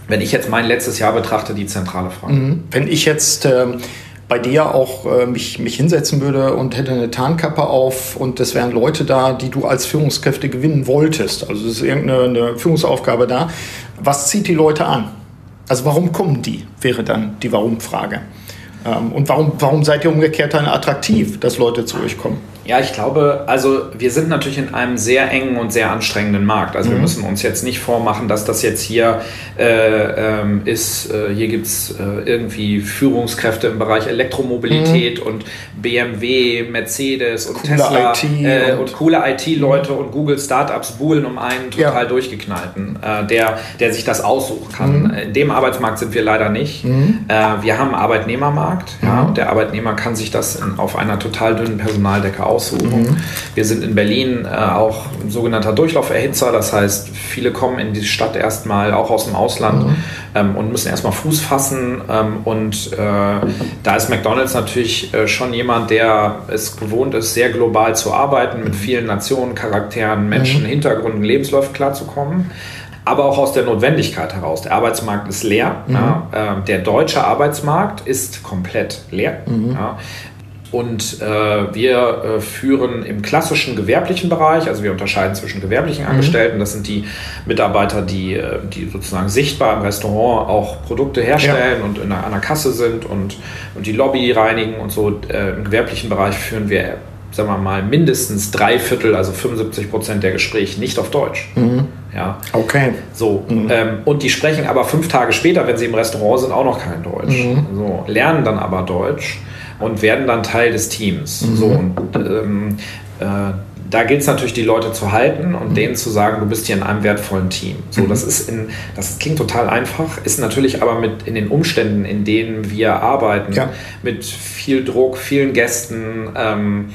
wenn ich jetzt mein letztes Jahr betrachte, die zentrale Frage. Mhm. Wenn ich jetzt äh, bei dir auch äh, mich, mich hinsetzen würde und hätte eine Tarnkappe auf und es wären Leute da, die du als Führungskräfte gewinnen wolltest. Also es ist irgendeine Führungsaufgabe da. Was zieht die Leute an? Also warum kommen die, wäre dann die Warum-Frage. Ähm, und warum, warum seid ihr umgekehrt dann attraktiv, dass Leute zu euch kommen? Ja, ich glaube, also wir sind natürlich in einem sehr engen und sehr anstrengenden Markt. Also mhm. wir müssen uns jetzt nicht vormachen, dass das jetzt hier äh, ähm, ist, äh, hier gibt es äh, irgendwie Führungskräfte im Bereich Elektromobilität mhm. und BMW, Mercedes und coole Tesla IT äh, und, und, coole IT-Leute mhm. und Google Startups buhlen um einen total ja. durchgeknallten, äh, der, der sich das aussuchen kann. Mhm. In dem Arbeitsmarkt sind wir leider nicht. Mhm. Äh, wir haben einen Arbeitnehmermarkt. Ja, mhm. der Arbeitnehmer kann sich das in, auf einer total dünnen Personaldecke aussuchen aussuchen. Mhm. Wir sind in Berlin äh, auch ein sogenannter Durchlauferhitzer, das heißt, viele kommen in die Stadt erstmal auch aus dem Ausland mhm. ähm, und müssen erstmal Fuß fassen. Ähm, und äh, da ist McDonald's natürlich äh, schon jemand, der es gewohnt ist, sehr global zu arbeiten, mit vielen Nationen, Charakteren, Menschen, mhm. Hintergründen, Lebensläufen klarzukommen aber auch aus der Notwendigkeit heraus. Der Arbeitsmarkt ist leer. Mhm. Ja, äh, der deutsche Arbeitsmarkt ist komplett leer. Mhm. Ja, und äh, wir äh, führen im klassischen gewerblichen Bereich, also wir unterscheiden zwischen gewerblichen mhm. Angestellten, das sind die Mitarbeiter, die, äh, die sozusagen sichtbar im Restaurant auch Produkte herstellen ja. und in einer, einer, Kasse sind und, und die Lobby reinigen und so. Äh, Im gewerblichen Bereich führen wir, sagen wir mal, mindestens drei Viertel, also 75 Prozent der Gespräche nicht auf Deutsch. Mhm. Ja. Okay. So. Mhm. Ähm, und die sprechen aber fünf Tage später, wenn sie im Restaurant sind, auch noch kein Deutsch. Mhm. So, lernen dann aber Deutsch und werden dann Teil des Teams. Mhm. So, und ähm, äh, da gilt es natürlich, die Leute zu halten und mhm. denen zu sagen, du bist hier in einem wertvollen Team. So, mhm. das ist in, das klingt total einfach, ist natürlich aber mit in den Umständen, in denen wir arbeiten, ja. mit viel Druck, vielen Gästen, ähm,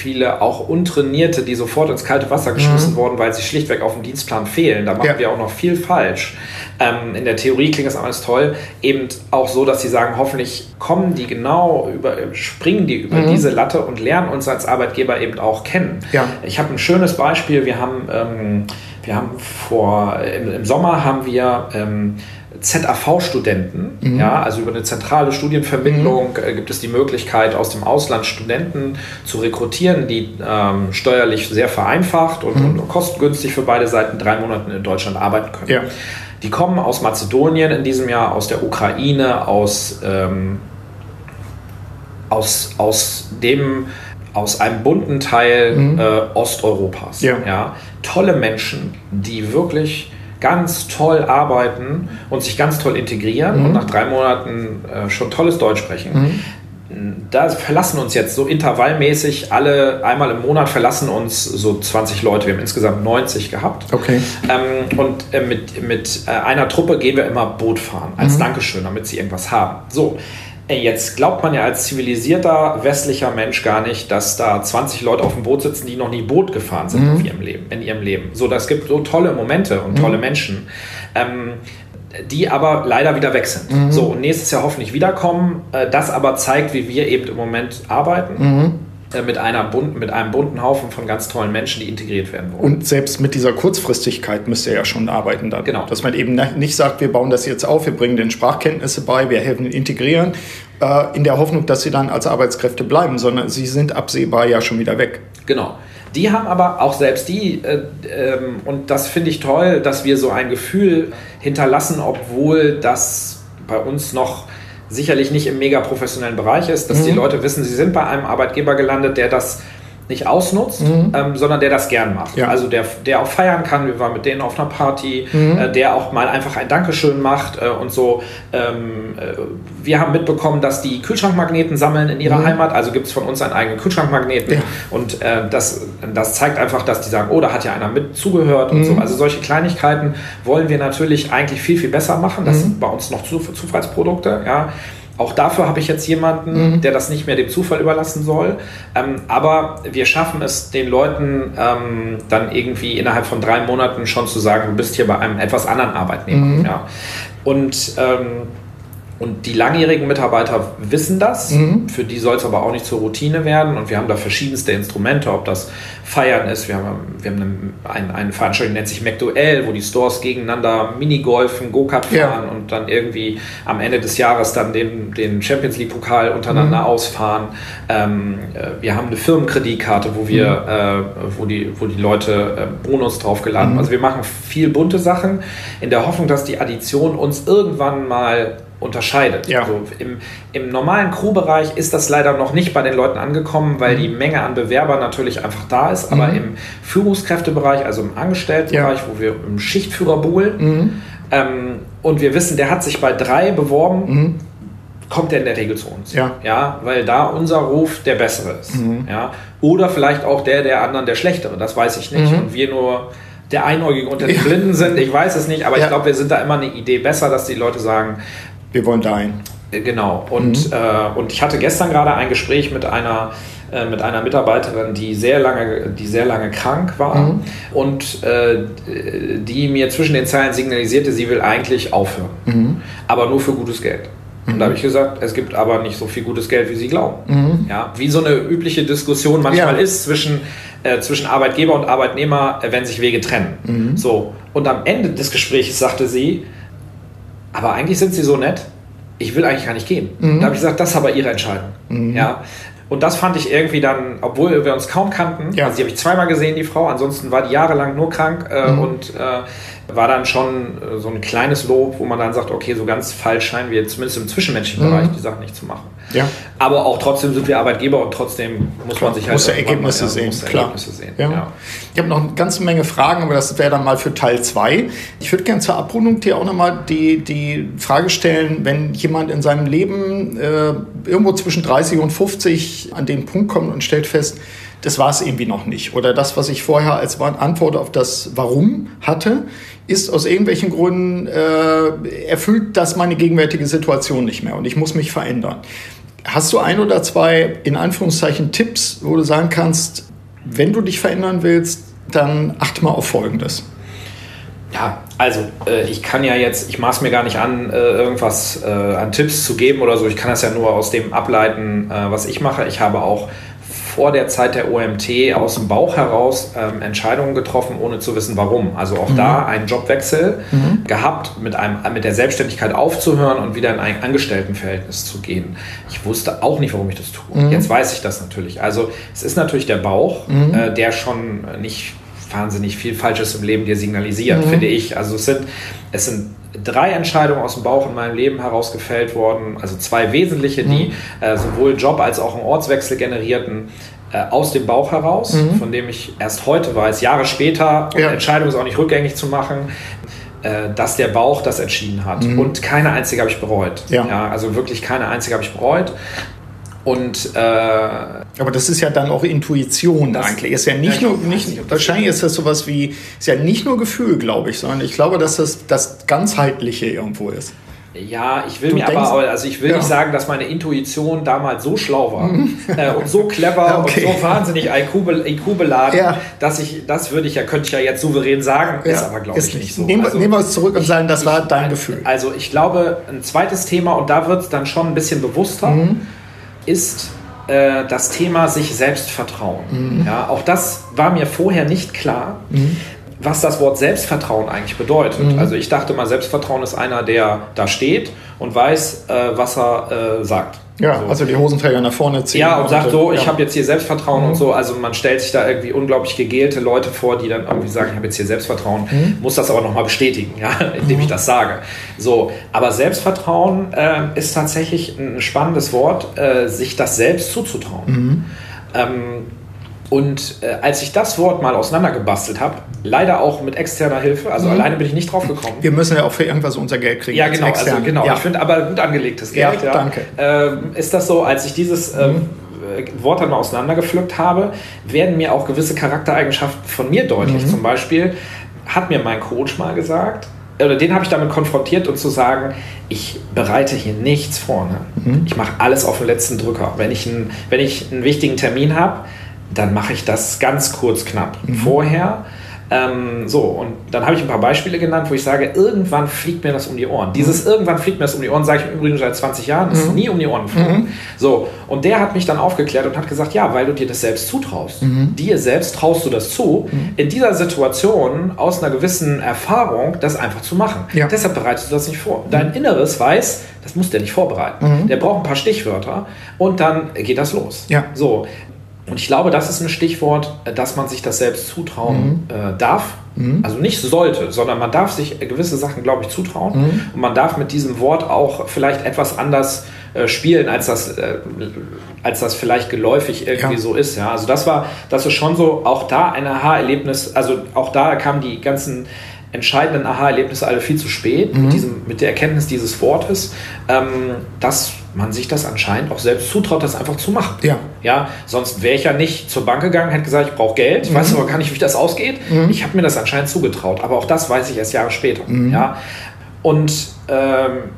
viele auch Untrainierte, die sofort ins kalte Wasser geschmissen mhm. wurden, weil sie schlichtweg auf dem Dienstplan fehlen. Da machen ja. wir auch noch viel falsch. Ähm, in der Theorie klingt das alles toll. Eben auch so, dass sie sagen, hoffentlich kommen die genau über, springen die über mhm. diese Latte und lernen uns als Arbeitgeber eben auch kennen. Ja. Ich habe ein schönes Beispiel. Wir haben, ähm, wir haben vor, im, im Sommer haben wir ähm, ZAV-Studenten, mhm. ja, also über eine zentrale Studienvermittlung mhm. äh, gibt es die Möglichkeit, aus dem Ausland Studenten zu rekrutieren, die ähm, steuerlich sehr vereinfacht und, mhm. und, kostengünstig für beide Seiten drei Monate in Deutschland arbeiten können. Ja. Die kommen aus Mazedonien in diesem Jahr, aus der Ukraine, aus, ähm, aus, aus dem aus einem bunten Teil mhm. äh, Osteuropas. Ja. ja. Tolle Menschen, die wirklich ganz toll arbeiten und sich ganz toll integrieren mhm. und nach drei Monaten äh, schon tolles Deutsch sprechen. Mhm. Da verlassen uns jetzt so intervallmäßig alle einmal im Monat verlassen uns so 20 Leute. Wir haben insgesamt 90 gehabt. Okay. Ähm, und äh, mit, mit äh, einer Truppe gehen wir immer Boot fahren als mhm. Dankeschön, damit sie irgendwas haben. So. Jetzt glaubt man ja als zivilisierter westlicher Mensch gar nicht, dass da 20 Leute auf dem Boot sitzen, die noch nie Boot gefahren sind mhm. in, ihrem Leben, in ihrem Leben. So, das gibt so tolle Momente und tolle mhm. Menschen, ähm, die aber leider wieder weg sind. Mhm. So, und nächstes Jahr hoffentlich wiederkommen. Äh, das aber zeigt, wie wir eben im Moment arbeiten. Äh, mit, einer bunten, mit einem bunten Haufen von ganz tollen Menschen, die integriert werden wollen. Und selbst mit dieser Kurzfristigkeit müsst ihr ja schon arbeiten dann. Genau. Dass man eben nicht sagt, wir bauen das jetzt auf, wir bringen den Sprachkenntnisse bei, wir helfen integrieren, äh, in der Hoffnung, dass sie dann als Arbeitskräfte bleiben, sondern sie sind absehbar ja schon wieder weg. Genau. Die haben aber auch selbst die, äh, ähm, und das finde ich toll, dass wir so ein Gefühl hinterlassen, obwohl das bei uns noch sicherlich nicht im mega professionellen Bereich ist, dass mhm. die Leute wissen, sie sind bei einem Arbeitgeber gelandet, der das nicht ausnutzt, mhm. ähm, sondern der das gern macht. Ja. Also der, der auch feiern kann. Wir waren mit denen auf einer Party, mhm. äh, der auch mal einfach ein Dankeschön macht äh, und so. Ähm, äh, wir haben mitbekommen, dass die Kühlschrankmagneten sammeln in ihrer mhm. Heimat. Also gibt es von uns einen eigenen Kühlschrankmagneten. Ja. Und äh, das, das zeigt einfach, dass die sagen, oh, da hat ja einer mit zugehört und so. Mhm. Also solche Kleinigkeiten wollen wir natürlich eigentlich viel, viel besser machen. Das mhm. sind bei uns noch Zufallsprodukte. Ja. Auch dafür habe ich jetzt jemanden, mhm. der das nicht mehr dem Zufall überlassen soll. Ähm, aber wir schaffen es den Leuten ähm, dann irgendwie innerhalb von drei Monaten schon zu sagen, du bist hier bei einem etwas anderen Arbeitnehmer. Mhm. Ja. Und ähm, Und die langjährigen Mitarbeiter wissen das. Mhm. Für die soll es aber auch nicht zur Routine werden. Und wir haben da verschiedenste Instrumente, ob das Feiern ist. Wir haben, wir haben eine, eine Veranstaltung, die nennt sich McDuell, wo die Stores gegeneinander Minigolfen, Go-Kart fahren ja. und dann irgendwie am Ende des Jahres dann den, den Champions League-Pokal untereinander mhm. ausfahren. Ähm, äh, wir haben eine Firmenkreditkarte, wo wir, mhm. äh, wo, die, wo die Leute äh, Bonus draufgeladen haben. Mhm. Also wir machen viel bunte Sachen in der Hoffnung, dass die Addition uns irgendwann mal unterscheidet. Ja. Also im, Im normalen Crew-Bereich ist das leider noch nicht bei den Leuten angekommen, weil mhm. die Menge an Bewerbern natürlich einfach da ist. Aber mhm. im Führungskräftebereich, also im Angestelltenbereich, ja. wo wir im Schichtführer buhlen, mhm. ähm, und wir wissen, der hat sich bei drei beworben, mhm. kommt der in der Regel zu uns. Ja. ja weil da unser Ruf der bessere ist. Mhm. Ja. Oder vielleicht auch der der anderen der schlechtere, das weiß ich nicht. Mhm. Und wir nur der Einäugige unter den Blinden sind, ich weiß es nicht, aber ja. ich glaube, wir sind da immer eine Idee besser, dass die Leute sagen, wir wollen dahin. Äh, genau. Und, mhm. äh, und ich hatte gestern gerade ein Gespräch mit einer äh, mit einer Mitarbeiterin, die sehr lange, die sehr lange krank war mhm. und äh, die mir zwischen den Zeilen signalisierte, sie will eigentlich aufhören, mhm. aber nur für gutes Geld. Und da habe ich gesagt, es gibt aber nicht so viel gutes Geld, wie Sie glauben. Mhm. Ja, wie so eine übliche Diskussion manchmal ja. ist zwischen, äh, zwischen Arbeitgeber und Arbeitnehmer, äh, wenn sich Wege trennen. Mhm. So. Und am Ende des Gesprächs sagte sie, aber eigentlich sind sie so nett, ich will eigentlich gar nicht gehen. Mhm. Da habe ich gesagt, das ist aber ihre Entscheidung. Mhm. Ja. Und das fand ich irgendwie dann, obwohl wir uns kaum kannten, ja. also die habe ich zweimal gesehen, die Frau, ansonsten war die jahrelang nur krank äh, mhm. und äh, war dann schon äh, so ein kleines Lob, wo man dann sagt, okay, so ganz falsch scheinen wir zumindest im zwischenmenschlichen mhm. Bereich die Sachen nicht zu machen. Ja. Aber auch trotzdem sind wir Arbeitgeber und trotzdem muss Klar, man sich halt muss Ergebnisse mal, sehen. Muss Klar. Ergebnisse sehen. Ja. Ja. Ich habe noch eine ganze Menge Fragen, aber das wäre dann mal für Teil 2. Ich würde gerne zur Abrundung dir auch nochmal die, die Frage stellen, wenn jemand in seinem Leben äh, irgendwo zwischen 30 und 50 an den Punkt kommt und stellt fest, das war es irgendwie noch nicht. Oder das, was ich vorher als Antwort auf das Warum hatte, ist aus irgendwelchen Gründen, äh, erfüllt das meine gegenwärtige Situation nicht mehr und ich muss mich verändern. Hast du ein oder zwei, in Anführungszeichen, Tipps, wo du sagen kannst, wenn du dich verändern willst, dann achte mal auf Folgendes. Ja, also äh, ich kann ja jetzt, ich maß mir gar nicht an, äh, irgendwas äh, an Tipps zu geben oder so. Ich kann das ja nur aus dem ableiten, äh, was ich mache. Ich habe auch vor der Zeit der OMT aus dem Bauch heraus ähm, Entscheidungen getroffen, ohne zu wissen warum. Also auch mhm. da einen Jobwechsel mhm. gehabt, mit, einem, mit der Selbstständigkeit aufzuhören und wieder in ein Angestelltenverhältnis zu gehen. Ich wusste auch nicht, warum ich das tue. Mhm. Jetzt weiß ich das natürlich. Also es ist natürlich der Bauch, mhm. äh, der schon nicht wahnsinnig viel Falsches im Leben dir signalisiert, mhm. finde ich. Also es sind, es sind drei Entscheidungen aus dem Bauch in meinem Leben herausgefällt worden, also zwei wesentliche, die mhm. äh, sowohl Job als auch einen Ortswechsel generierten, äh, aus dem Bauch heraus, mhm. von dem ich erst heute weiß, Jahre später, ja. Entscheidung ist auch nicht rückgängig zu machen, äh, dass der Bauch das entschieden hat. Mhm. Und keine einzige habe ich bereut. Ja. ja. also wirklich keine einzige habe ich bereut. Und, äh, aber das ist ja dann auch Intuition eigentlich. Ist ja nicht ja, nur, nicht, nicht, wahrscheinlich ist das sowas wie, ist ja nicht nur Gefühl, glaube ich, sondern ich glaube, dass das das ganzheitliche irgendwo ist. Ja, ich will du mir denkst, aber, also ich will ja. nicht sagen, dass meine Intuition damals so schlau war äh, und so clever okay. und so wahnsinnig IQ, IQ beladen, ja. dass ich, das würde ich ja, könnte ich ja jetzt souverän sagen, ja. ist aber glaube ich nicht so. Nehmen, also, nehmen wir es zurück und sagen, das ich, war dein Gefühl. Also ich glaube, ein zweites Thema, und da wird es dann schon ein bisschen bewusster, mhm ist äh, das Thema sich selbst vertrauen. Mhm. Ja, auch das war mir vorher nicht klar. Mhm. Was das Wort Selbstvertrauen eigentlich bedeutet. Mhm. Also ich dachte mal, Selbstvertrauen ist einer, der da steht und weiß, äh, was er äh, sagt. Ja, so. also die Hosenträger nach vorne ziehen. Ja, und, und sagt so, ja. ich habe jetzt hier Selbstvertrauen mhm. und so. Also man stellt sich da irgendwie unglaublich gegelte Leute vor, die dann irgendwie sagen, ich habe jetzt hier Selbstvertrauen, mhm. muss das aber nochmal bestätigen, ja, indem mhm. ich das sage. So, aber Selbstvertrauen äh, ist tatsächlich ein spannendes Wort, äh, sich das selbst zuzutrauen. Mhm. Ähm, und äh, als ich das Wort mal auseinandergebastelt habe, leider auch mit externer Hilfe, also mhm. alleine bin ich nicht drauf gekommen. Wir müssen ja auch für irgendwas unser Geld kriegen. Ja, genau, also genau. Ja. Ich finde aber gut angelegtes Geld. Ja, ja. danke. Ähm, ist das so, als ich dieses ähm, mhm. äh, Wort dann mal auseinandergepflückt habe, werden mir auch gewisse Charaktereigenschaften von mir deutlich. Mhm. Zum Beispiel hat mir mein Coach mal gesagt, oder den habe ich damit konfrontiert und zu sagen, ich bereite hier nichts vorne. Mhm. Ich mache alles auf den letzten Drücker. Wenn ich, ein, wenn ich einen wichtigen Termin habe, dann mache ich das ganz kurz knapp mhm. vorher. Ähm, so, und dann habe ich ein paar Beispiele genannt, wo ich sage, irgendwann fliegt mir das um die Ohren. Dieses mhm. irgendwann fliegt mir das um die Ohren, sage ich im Übrigen seit 20 Jahren, ist mhm. nie um die Ohren geflogen. Mhm. So, und der hat mich dann aufgeklärt und hat gesagt, ja, weil du dir das selbst zutraust. Mhm. Dir selbst traust du das zu, mhm. in dieser Situation aus einer gewissen Erfahrung das einfach zu machen. Ja. Deshalb bereitest du das nicht vor. Dein. Inneres weiß, das muss der nicht vorbereiten. Der braucht ein paar Stichwörter und dann geht das los. Ja. So, und ich glaube, das ist ein Stichwort, äh, dass man sich das selbst zutrauen mhm. äh, darf. Mhm. Also nicht sollte, sondern man darf sich gewisse Sachen, glaube ich, zutrauen. Mhm. Und man darf mit diesem Wort auch vielleicht etwas anders äh, spielen, als das, äh, als das vielleicht geläufig irgendwie ja. so ist. Ja? Also das war, das ist schon so, auch da ein Aha-Erlebnis, also auch da kamen die ganzen entscheidenden Aha-Erlebnisse alle viel zu spät mit, mhm. diesem, mit der Erkenntnis dieses Wortes. Ähm, das man sich das anscheinend auch selbst zutraut, das einfach zu machen. Ja. Ja, sonst wäre ich ja nicht zur Bank gegangen, hätte gesagt, ich brauche Geld, ich mhm. weiß aber gar nicht, wie das ausgeht. Mhm. Ich habe mir das anscheinend zugetraut, aber auch das weiß ich erst Jahre später. Mhm. Ja. Und ähm,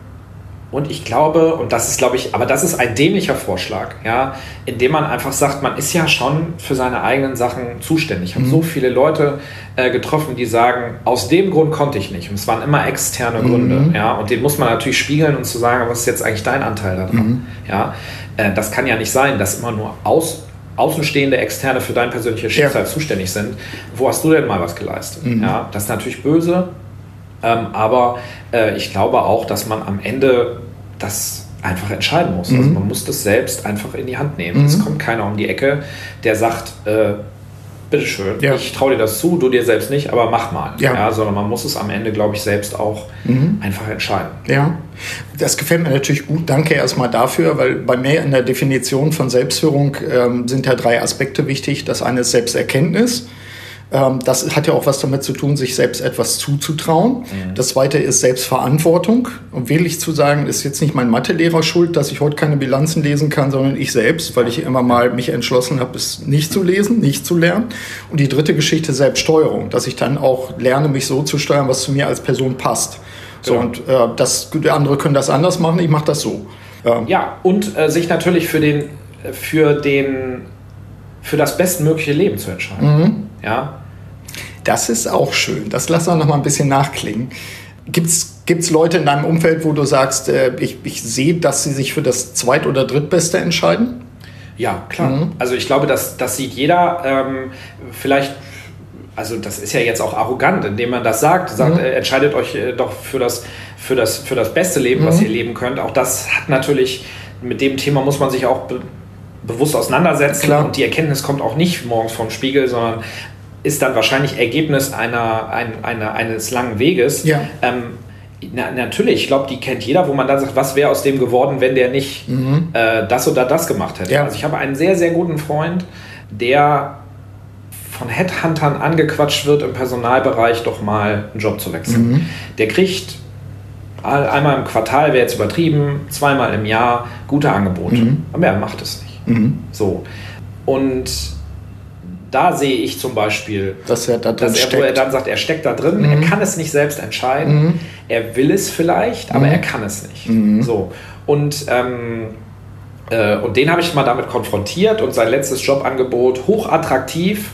und ich glaube, und das ist, glaube ich, aber das ist ein dämlicher Vorschlag, ja, indem man einfach sagt, man ist ja schon für seine eigenen Sachen zuständig. Ich habe mhm. so viele Leute äh, getroffen, die sagen, aus dem Grund konnte ich nicht. Und es waren immer externe mhm. Gründe, ja, und den muss man natürlich spiegeln und zu sagen, was ist jetzt eigentlich dein Anteil daran, mhm. ja. Äh, das kann ja nicht sein, dass immer nur aus, außenstehende Externe für dein persönliches Schicksal ja. zuständig sind. Wo hast du denn mal was geleistet? Mhm. Ja, das ist natürlich böse, ähm, aber äh, ich glaube auch, dass man am Ende das einfach entscheiden muss. Also mhm. Also man muss das selbst einfach in die Hand nehmen. Mhm. Es kommt keiner um die Ecke, der sagt, äh, bitteschön, ja. ich traue dir das zu, du dir selbst nicht, aber mach mal. Ja. ja sondern man muss es am Ende, glaube ich, selbst auch mhm. einfach entscheiden. Ja, das gefällt mir natürlich gut. Danke erstmal dafür, weil bei mir in der Definition von Selbstführung ähm, sind ja drei Aspekte wichtig. Das eine ist Selbsterkenntnis. Ähm, das hat ja auch was damit zu tun, sich selbst etwas zuzutrauen. Mhm. Das zweite ist Selbstverantwortung. Und wirklich zu sagen, ist jetzt nicht mein Mathelehrer schuld, dass ich heute keine Bilanzen lesen kann, sondern ich selbst, weil ich immer mal mich entschlossen habe, es nicht zu lesen, nicht zu lernen. Und die dritte Geschichte Selbststeuerung, dass ich dann auch lerne, mich so zu steuern, was zu mir als Person passt. So, genau. und äh, das, andere können das anders machen, ich mache das so. Ähm. Ja, und äh, sich natürlich für den, für den, für das bestmögliche Leben zu entscheiden. Mhm. Ja, das ist auch schön. Das lass wir noch mal ein bisschen nachklingen. Gibt es Leute in deinem Umfeld, wo du sagst, äh, ich, ich sehe, dass sie sich für das Zweit- oder Drittbeste entscheiden? Ja, klar. Mhm. Also ich glaube, das, das sieht jeder. Ähm, vielleicht also das ist ja jetzt auch arrogant, indem man das sagt, sagt, mhm. äh, entscheidet euch äh, doch für das, für, das, für das beste Leben, mhm. was ihr leben könnt. Auch das hat natürlich, mit dem Thema muss man sich auch be bewusst auseinandersetzen. Klar. Und die Erkenntnis kommt auch nicht morgens vom Spiegel, sondern ist dann wahrscheinlich Ergebnis einer, ein, einer, eines langen Weges. Ja. Ähm, na, natürlich, ich glaube, die kennt jeder, wo man dann sagt, was wäre aus dem geworden, wenn der nicht mhm. äh, das oder das gemacht hätte. Ja. Also ich habe einen sehr, sehr guten Freund, der von Headhuntern angequatscht wird, im Personalbereich doch mal einen Job zu wechseln. Mhm. Der kriegt einmal im Quartal, wäre jetzt übertrieben, zweimal im Jahr gute Angebote. Mhm. Aber er macht es nicht. Mhm. So. Und da sehe ich zum Beispiel, dass er, da dass er, wo er dann sagt, er steckt da drin, mhm. er kann es nicht selbst entscheiden, mhm. er will es vielleicht, aber mhm. er kann es nicht. Mhm. So. Und, ähm, äh, und den habe ich mal damit konfrontiert und sein letztes Jobangebot hochattraktiv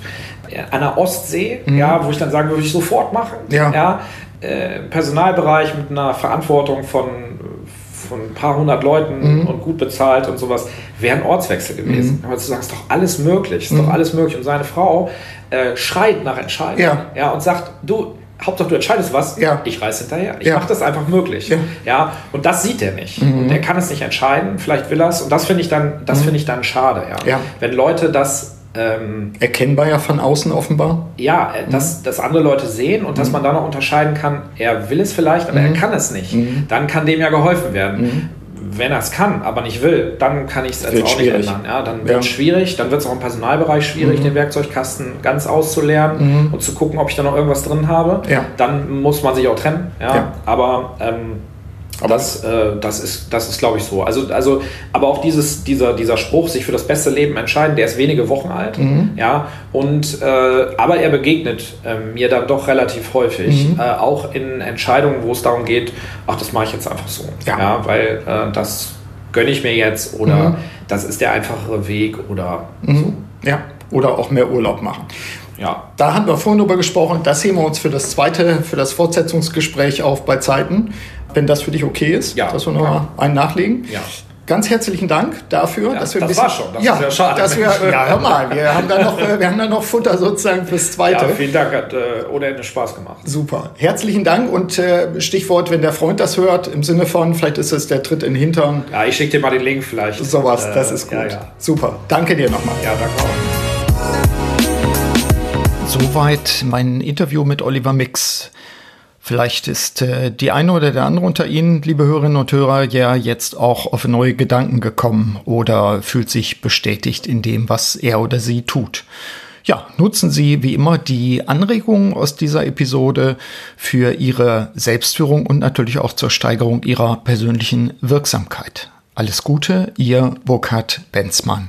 an der Ostsee, mhm. ja, wo ich dann sagen würde, ich sofort machen. Ja. Ja, äh, Personalbereich mit einer Verantwortung von von ein paar hundert Leuten mhm. und gut bezahlt und sowas, wäre ein Ortswechsel gewesen. Mhm. Aber zu sagen, ist doch alles möglich, ist mhm. doch alles möglich. Und seine Frau äh, schreit nach Entscheidung ja. Ja, und sagt, du, Hauptsache du entscheidest was, ja. ich reiß hinterher. Ich ja. mache das einfach möglich. Ja. ja. Und das sieht er nicht. Mhm. Und er kann es nicht entscheiden, vielleicht will er es. Und das finde ich dann, das mhm. finde ich dann schade, ja. Wenn Leute das ähm, Erkennbar ja von außen offenbar. Ja, äh, dass, mhm. dass andere Leute sehen und dass mhm. man dann noch unterscheiden kann, er will es vielleicht, aber mhm. er kann es nicht. Mhm. Dann kann dem ja geholfen werden. Mhm. Wenn er es kann, aber nicht will, dann kann ich es auch schwierig. nicht ändern. Ja, dann wird es ja. schwierig, dann wird es auch im Personalbereich schwierig, mhm. den Werkzeugkasten ganz auszulernen und zu gucken, ob ich da noch irgendwas drin habe. Ja. Dann muss man sich auch trennen. Ja. Aber ähm, aber das, äh, das ist, das ist glaube ich, so. Also, also, aber auch dieses, dieser, dieser Spruch, sich für das beste Leben entscheiden, der ist wenige Wochen alt. Mhm. Ja, und, äh, aber er begegnet äh, mir dann doch relativ häufig, mhm. Äh, auch in Entscheidungen, wo es darum geht, ach, das mache ich jetzt einfach so. Ja, ja weil äh, das gönne ich mir jetzt oder mhm. das ist der einfachere Weg oder mhm. so. Ja, oder auch mehr Urlaub machen. Ja. Da haben wir vorhin drüber gesprochen. Das heben wir uns für das zweite, für das Fortsetzungsgespräch auf bei Zeiten, wenn das für dich okay ist, ja, dass wir noch ja. einen nachlegen. Ja. Ganz herzlichen Dank dafür, ja, dass wir ein bisschen, war schon. Das ja, ist ja schade. Dass wir, ja, hör mal, wir haben da noch, wir haben da noch Futter sozusagen fürs Zweite. Ja, vielen Dank, hat äh, ohne Ende Spaß gemacht. Super, herzlichen Dank und äh, Stichwort, wenn der Freund das hört, im Sinne von, vielleicht ist es der Tritt in den Hintern. Ja, ich schicke dir mal den Link vielleicht. Sowas, äh, das ist gut. Ja, Super, danke dir nochmal. Ja, danke auch. Soweit mein Interview mit Oliver Mix. Vielleicht ist äh, die eine oder der andere unter Ihnen, liebe Hörerinnen und Hörer, ja jetzt auch auf neue Gedanken gekommen oder fühlt sich bestätigt in dem, was er oder sie tut. Ja, nutzen Sie wie immer die Anregungen aus dieser Episode für Ihre Selbstführung und natürlich auch zur Steigerung Ihrer persönlichen Wirksamkeit. Alles Gute, Ihr Burkhard Benzmann.